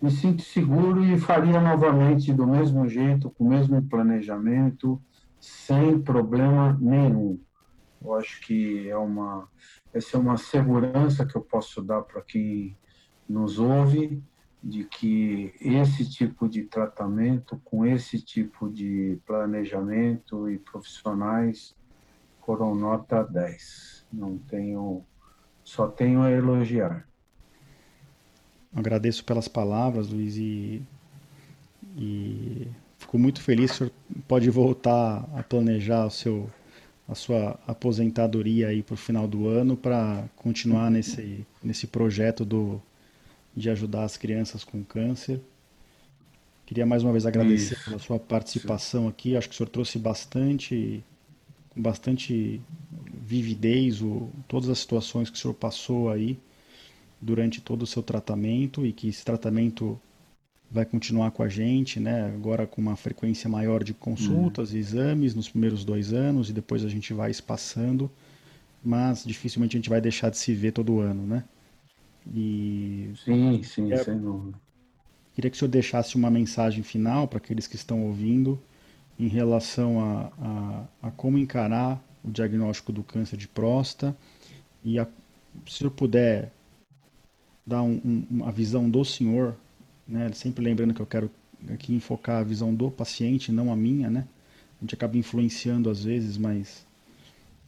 me sinto seguro e faria novamente do mesmo jeito, com o mesmo planejamento, sem problema nenhum. Eu acho que é uma, essa é uma segurança que eu posso dar para quem nos ouve de que esse tipo de tratamento, com esse tipo de planejamento e profissionais, foram nota 10. Não tenho, só tenho a elogiar. Agradeço pelas palavras, Luiz, e, e fico muito feliz o senhor pode voltar a planejar o seu, a sua aposentadoria aí para o final do ano para continuar nesse, nesse projeto do de ajudar as crianças com câncer. Queria mais uma vez agradecer Isso. pela sua participação aqui. Acho que o senhor trouxe bastante, com bastante vividez, o, todas as situações que o senhor passou aí durante todo o seu tratamento e que esse tratamento vai continuar com a gente, né? Agora com uma frequência maior de consultas, uhum. exames nos primeiros dois anos e depois a gente vai espaçando, mas dificilmente a gente vai deixar de se ver todo ano, né? E sim, sim, é, sem dúvida. Queria que o senhor deixasse uma mensagem final para aqueles que estão ouvindo em relação a, a, a, como encarar o diagnóstico do câncer de próstata e a, se o senhor puder dar um, um, uma visão do senhor, né, sempre lembrando que eu quero aqui enfocar a visão do paciente, não a minha, né? A gente acaba influenciando às vezes, mas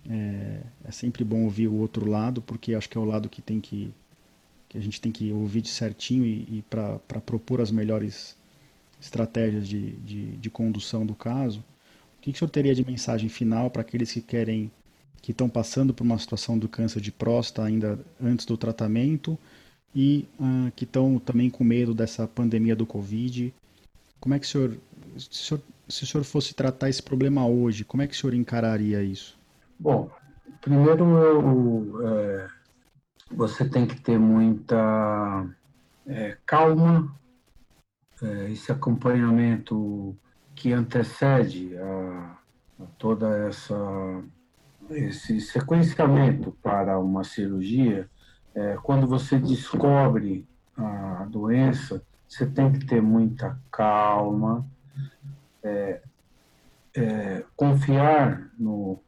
é, é sempre bom ouvir o outro lado, porque acho que é o lado que tem que que a gente tem que ouvir de certinho e, e para propor as melhores estratégias de, de, de, condução do caso, o que, que o senhor teria de mensagem final para aqueles que querem, que estão passando por uma situação do câncer de próstata ainda antes do tratamento e uh, que estão também com medo dessa pandemia do Covid? Como é que o senhor, se o senhor, se o senhor fosse tratar esse problema hoje, como é que o senhor encararia isso? Bom, primeiro eu é você tem que ter muita é, calma, é, esse acompanhamento que antecede a, a toda essa esse sequenciamento para uma cirurgia, é, quando você descobre a doença, você tem que ter muita calma, é, é, confiar no,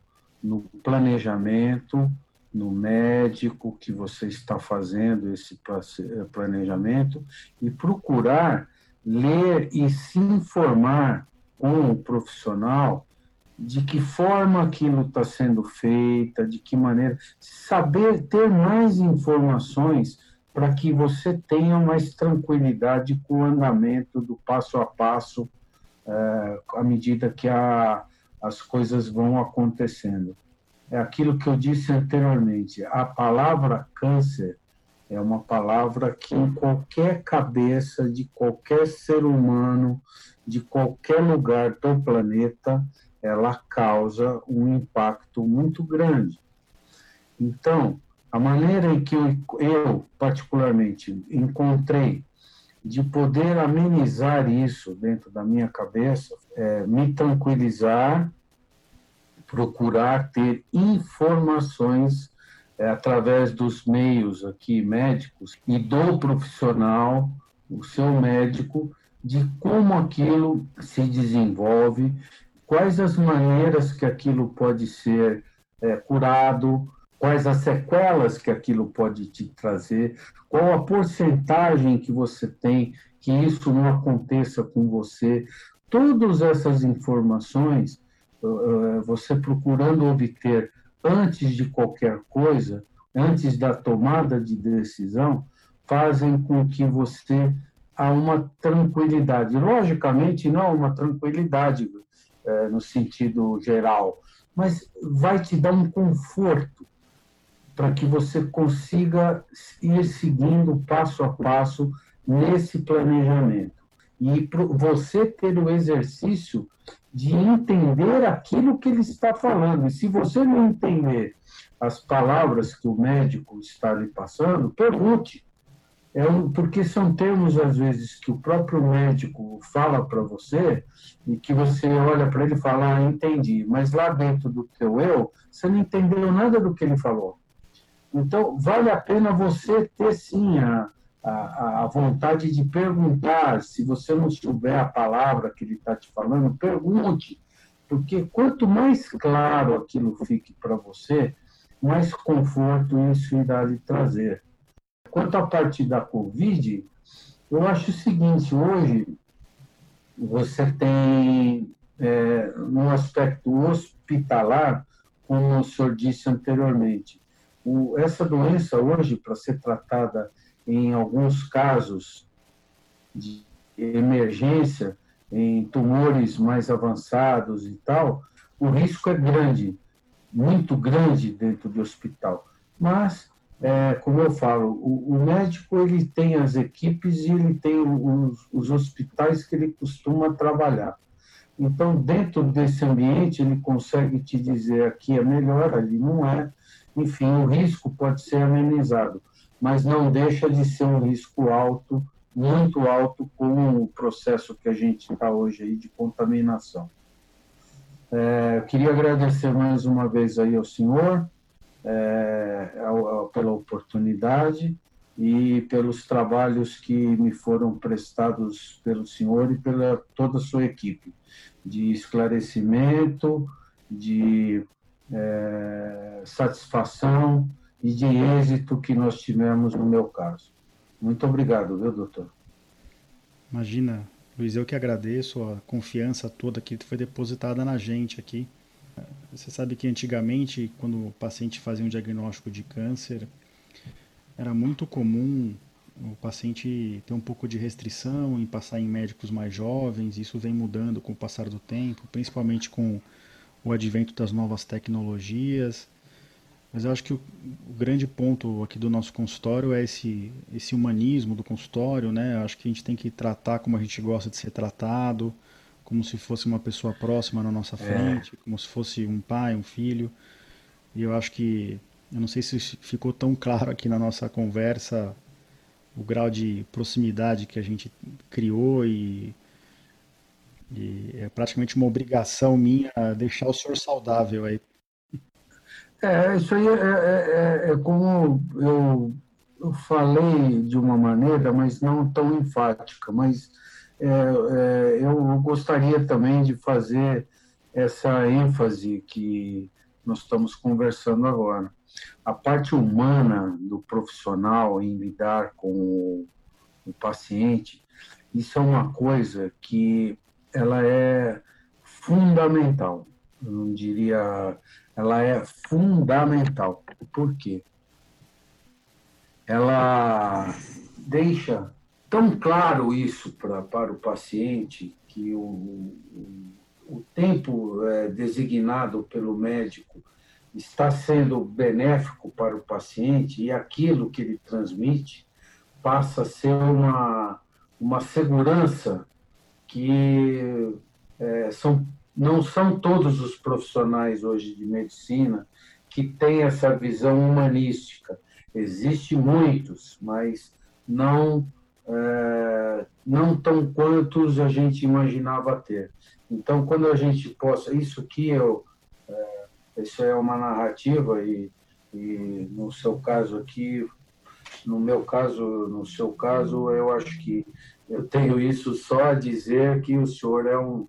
no planejamento, no médico que você está fazendo esse eh, planejamento e procurar ler e se informar com o profissional de que forma aquilo está sendo feita, de que maneira, saber ter mais informações para que você tenha mais tranquilidade com o andamento do passo a passo é, à medida que a, as coisas vão acontecendo é aquilo que eu disse anteriormente. A palavra câncer é uma palavra que em qualquer cabeça de qualquer ser humano, de qualquer lugar do planeta, ela causa um impacto muito grande. Então, a maneira em que eu, particularmente encontrei de poder amenizar isso dentro da minha cabeça, é me tranquilizar procurar ter informações é, através dos meios aqui médicos e do profissional, o seu médico, de como aquilo se desenvolve, quais as maneiras que aquilo pode ser é, curado, quais as sequelas que aquilo pode te trazer, qual a porcentagem que você tem que isso não aconteça com você. Todas essas informações você procurando obter antes de qualquer coisa, antes da tomada de decisão, fazem com que você há uma tranquilidade. Logicamente, não uma tranquilidade é, no sentido geral, mas vai te dar um conforto para que você consiga ir seguindo passo a passo nesse planejamento. E você ter o exercício de entender aquilo que ele está falando. E se você não entender as palavras que o médico está lhe passando, pergunte. é um, porque são termos, às vezes, que o próprio médico fala para você e que você olha para ele e fala, ah, entendi, mas lá dentro do teu eu, você não entendeu nada do que ele falou. Então, vale a pena você ter, sim, a, a, a vontade de perguntar. Se você não souber a palavra que ele está te falando, pergunte. Porque quanto mais claro aquilo fique para você, mais conforto isso irá lhe trazer. Quanto à parte da Covid, eu acho o seguinte: hoje você tem, é, no aspecto hospitalar, como o senhor disse anteriormente, o, essa doença hoje, para ser tratada em alguns casos de emergência, em tumores mais avançados e tal, o risco é grande, muito grande dentro do hospital. Mas é, como eu falo, o, o, médico ele tem as equipes e ele tem os, os, hospitais que ele costuma trabalhar. Então, dentro desse ambiente, ele consegue te dizer aqui é melhor, ali não é. Enfim, o risco pode ser amenizado, mas não deixa de ser um risco alto, muito alto, com o processo que a gente está hoje aí de contaminação. É, queria agradecer mais uma vez aí ao senhor, é, pela oportunidade e pelos trabalhos que me foram prestados pelo senhor e pela toda a sua equipe, de esclarecimento, de é, satisfação e de êxito que nós tivemos no meu caso. Muito obrigado, viu, doutor? Imagina, Luiz, eu que agradeço a confiança toda que foi depositada na gente aqui. Você sabe que antigamente, quando o paciente fazia um diagnóstico de câncer, era muito comum o paciente ter um pouco de restrição em passar em médicos mais jovens. Isso vem mudando com o passar do tempo, principalmente com o advento das novas tecnologias. Mas eu acho que o, o, grande ponto aqui do nosso consultório é esse, esse humanismo do consultório, né? Eu acho que a gente tem que tratar como a gente gosta de ser tratado, como se fosse uma pessoa próxima na nossa é. frente, é. como se fosse um pai, um filho. E eu acho que, eu não sei se ficou tão claro aqui na nossa conversa o grau de proximidade que a gente criou e, e é praticamente uma obrigação minha deixar o senhor saudável aí. É, isso aí é, é, é, é como eu, eu falei de uma maneira, mas não tão enfática, mas é, é, eu gostaria também de fazer essa ênfase que nós estamos conversando agora. A parte humana do profissional em lidar com o, o paciente, isso é uma coisa que ela é fundamental. Eu não diria, ela é fundamental. Por quê? Ela deixa tão claro isso pra, para o paciente que o, o, o tempo é, designado pelo médico está sendo benéfico para o paciente e aquilo que ele transmite passa a ser uma, uma segurança que é, são, não são todos os profissionais hoje de medicina que têm essa visão humanística. Existem muitos, mas não é, não tão quantos a gente imaginava ter. Então, quando a gente possa, isso que eu, é, isso é uma narrativa e, e no seu caso aqui, no meu caso, no seu caso, eu acho que eu tenho isso só a dizer que o senhor é um,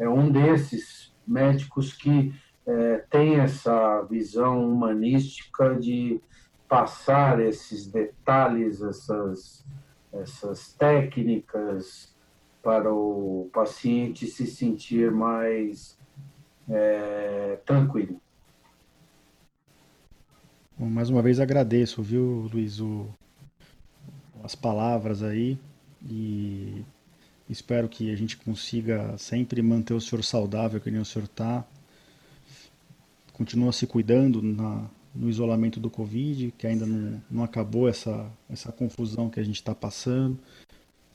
é um desses médicos que é, tem essa visão humanística de passar esses detalhes, essas essas técnicas para o paciente se sentir mais é, tranquilo. Bom, mais uma vez agradeço, viu, Luiz, o, as palavras aí e espero que a gente consiga sempre manter o senhor saudável, que nem o senhor está. Continua se cuidando na, no isolamento do Covid, que ainda não, não acabou essa, essa confusão que a gente está passando.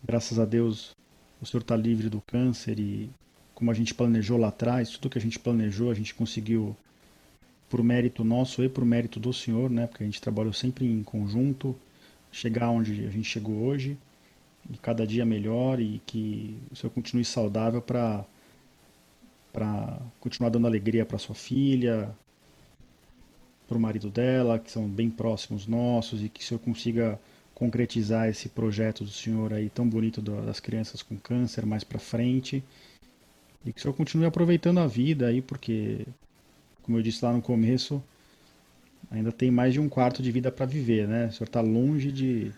Graças a Deus, o senhor está livre do câncer e, como a gente planejou lá atrás, tudo que a gente planejou, a gente conseguiu por mérito nosso e por mérito do senhor, né? Porque a gente trabalhou sempre em conjunto. chegar onde a gente chegou hoje, e cada dia melhor, e que o senhor continue saudável para para continuar dando alegria para sua filha, para o marido dela, que são bem próximos nossos, e que o senhor consiga concretizar esse projeto do senhor aí tão bonito das crianças com câncer mais para frente. E que o senhor continue aproveitando a vida aí, porque, como eu disse lá no começo, ainda tem mais de um quarto de vida para viver, né? O senhor está longe de,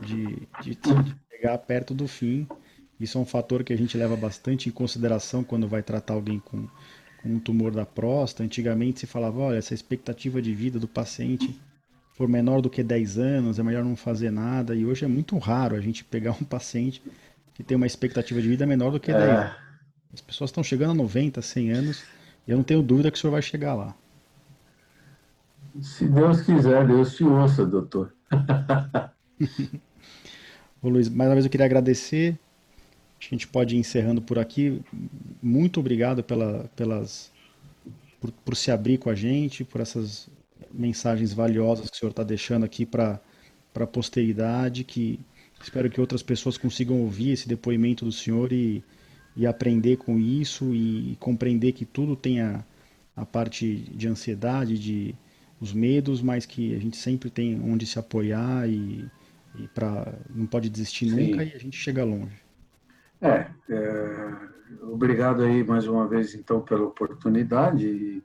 de, de, de chegar perto do fim. Isso é um fator que a gente leva bastante em consideração quando vai tratar alguém com, com um tumor da próstata. Antigamente se falava, olha, essa expectativa de vida do paciente for menor do que 10 anos, é melhor não fazer nada. E hoje é muito raro a gente pegar um paciente que tem uma expectativa de vida menor do que é. 10 anos. As pessoas estão chegando a 90, 100 anos, e eu não tenho dúvida que o senhor vai chegar lá. Se Deus quiser, Deus te ouça, doutor. Ô Luiz, mais uma vez eu queria agradecer. A gente pode ir encerrando por aqui. Muito obrigado pela, pelas, por, por se abrir com a gente, por essas mensagens valiosas que o senhor está deixando aqui para a posteridade, que espero que outras pessoas consigam ouvir esse depoimento do senhor e, e aprender com isso e compreender que tudo tem a, a parte de ansiedade, de os medos, mas que a gente sempre tem onde se apoiar e, e pra, não pode desistir Sim. nunca e a gente chega longe. É, é, obrigado aí mais uma vez então pela oportunidade e,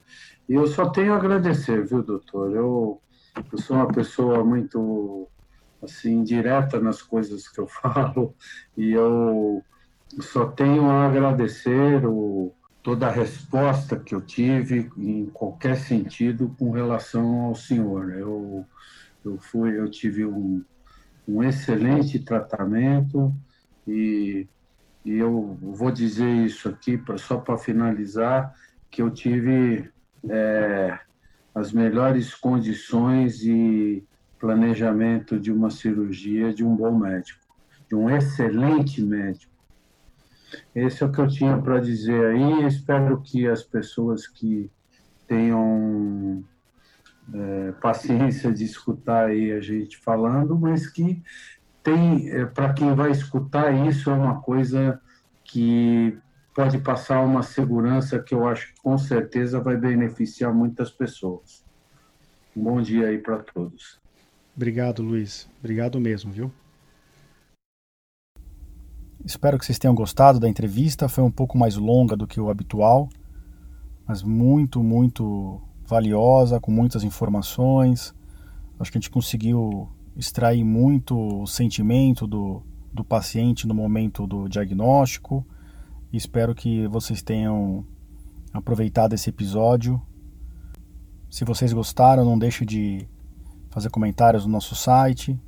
e eu só tenho a agradecer, viu, doutor? Eu, eu sou uma pessoa muito assim direta nas coisas que eu falo e eu só tenho a agradecer o, toda a resposta que eu tive em qualquer sentido com relação ao senhor. Eu, eu fui, eu tive um, um excelente tratamento e, e eu vou dizer isso aqui pra, só para finalizar que eu tive é, as melhores condições e planejamento de uma cirurgia de um bom médico, de um excelente médico esse é o que eu tinha para dizer aí. Espero que as pessoas que tenham é, paciência de escutar aí a gente falando, mas que tem, é, para quem vai escutar isso, é uma coisa que pode passar uma segurança que eu acho que com certeza vai beneficiar muitas pessoas. Um bom dia aí para todos. Obrigado, Luiz. Obrigado mesmo, viu? Espero que vocês tenham gostado da entrevista. Foi um pouco mais longa do que o habitual, mas muito, muito valiosa, com muitas informações. Acho que a gente conseguiu extrair muito o sentimento do, do paciente no momento do diagnóstico. Espero que vocês tenham aproveitado esse episódio. Se vocês gostaram, não deixe de fazer comentários no nosso site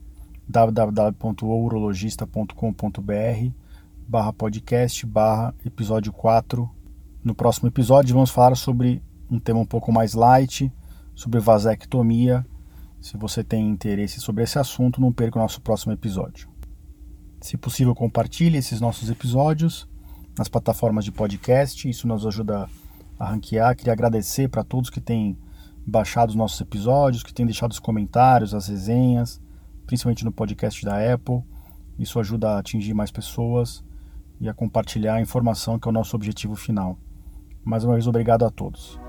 www.ourologista.com.br barra podcast barra episódio 4. No próximo episódio vamos falar sobre um tema um pouco mais light, sobre vasectomia. Se você tem interesse sobre esse assunto, não perca o nosso próximo episódio. Se possível, compartilhe esses nossos episódios nas plataformas de podcast, isso nos ajuda a ranquear. Queria agradecer para todos que têm baixado os nossos episódios, que têm deixado os comentários, as resenhas, principalmente no podcast da Apple. Isso ajuda a atingir mais pessoas e a compartilhar a informação que é o nosso objetivo final. Mais uma vez, obrigado a todos.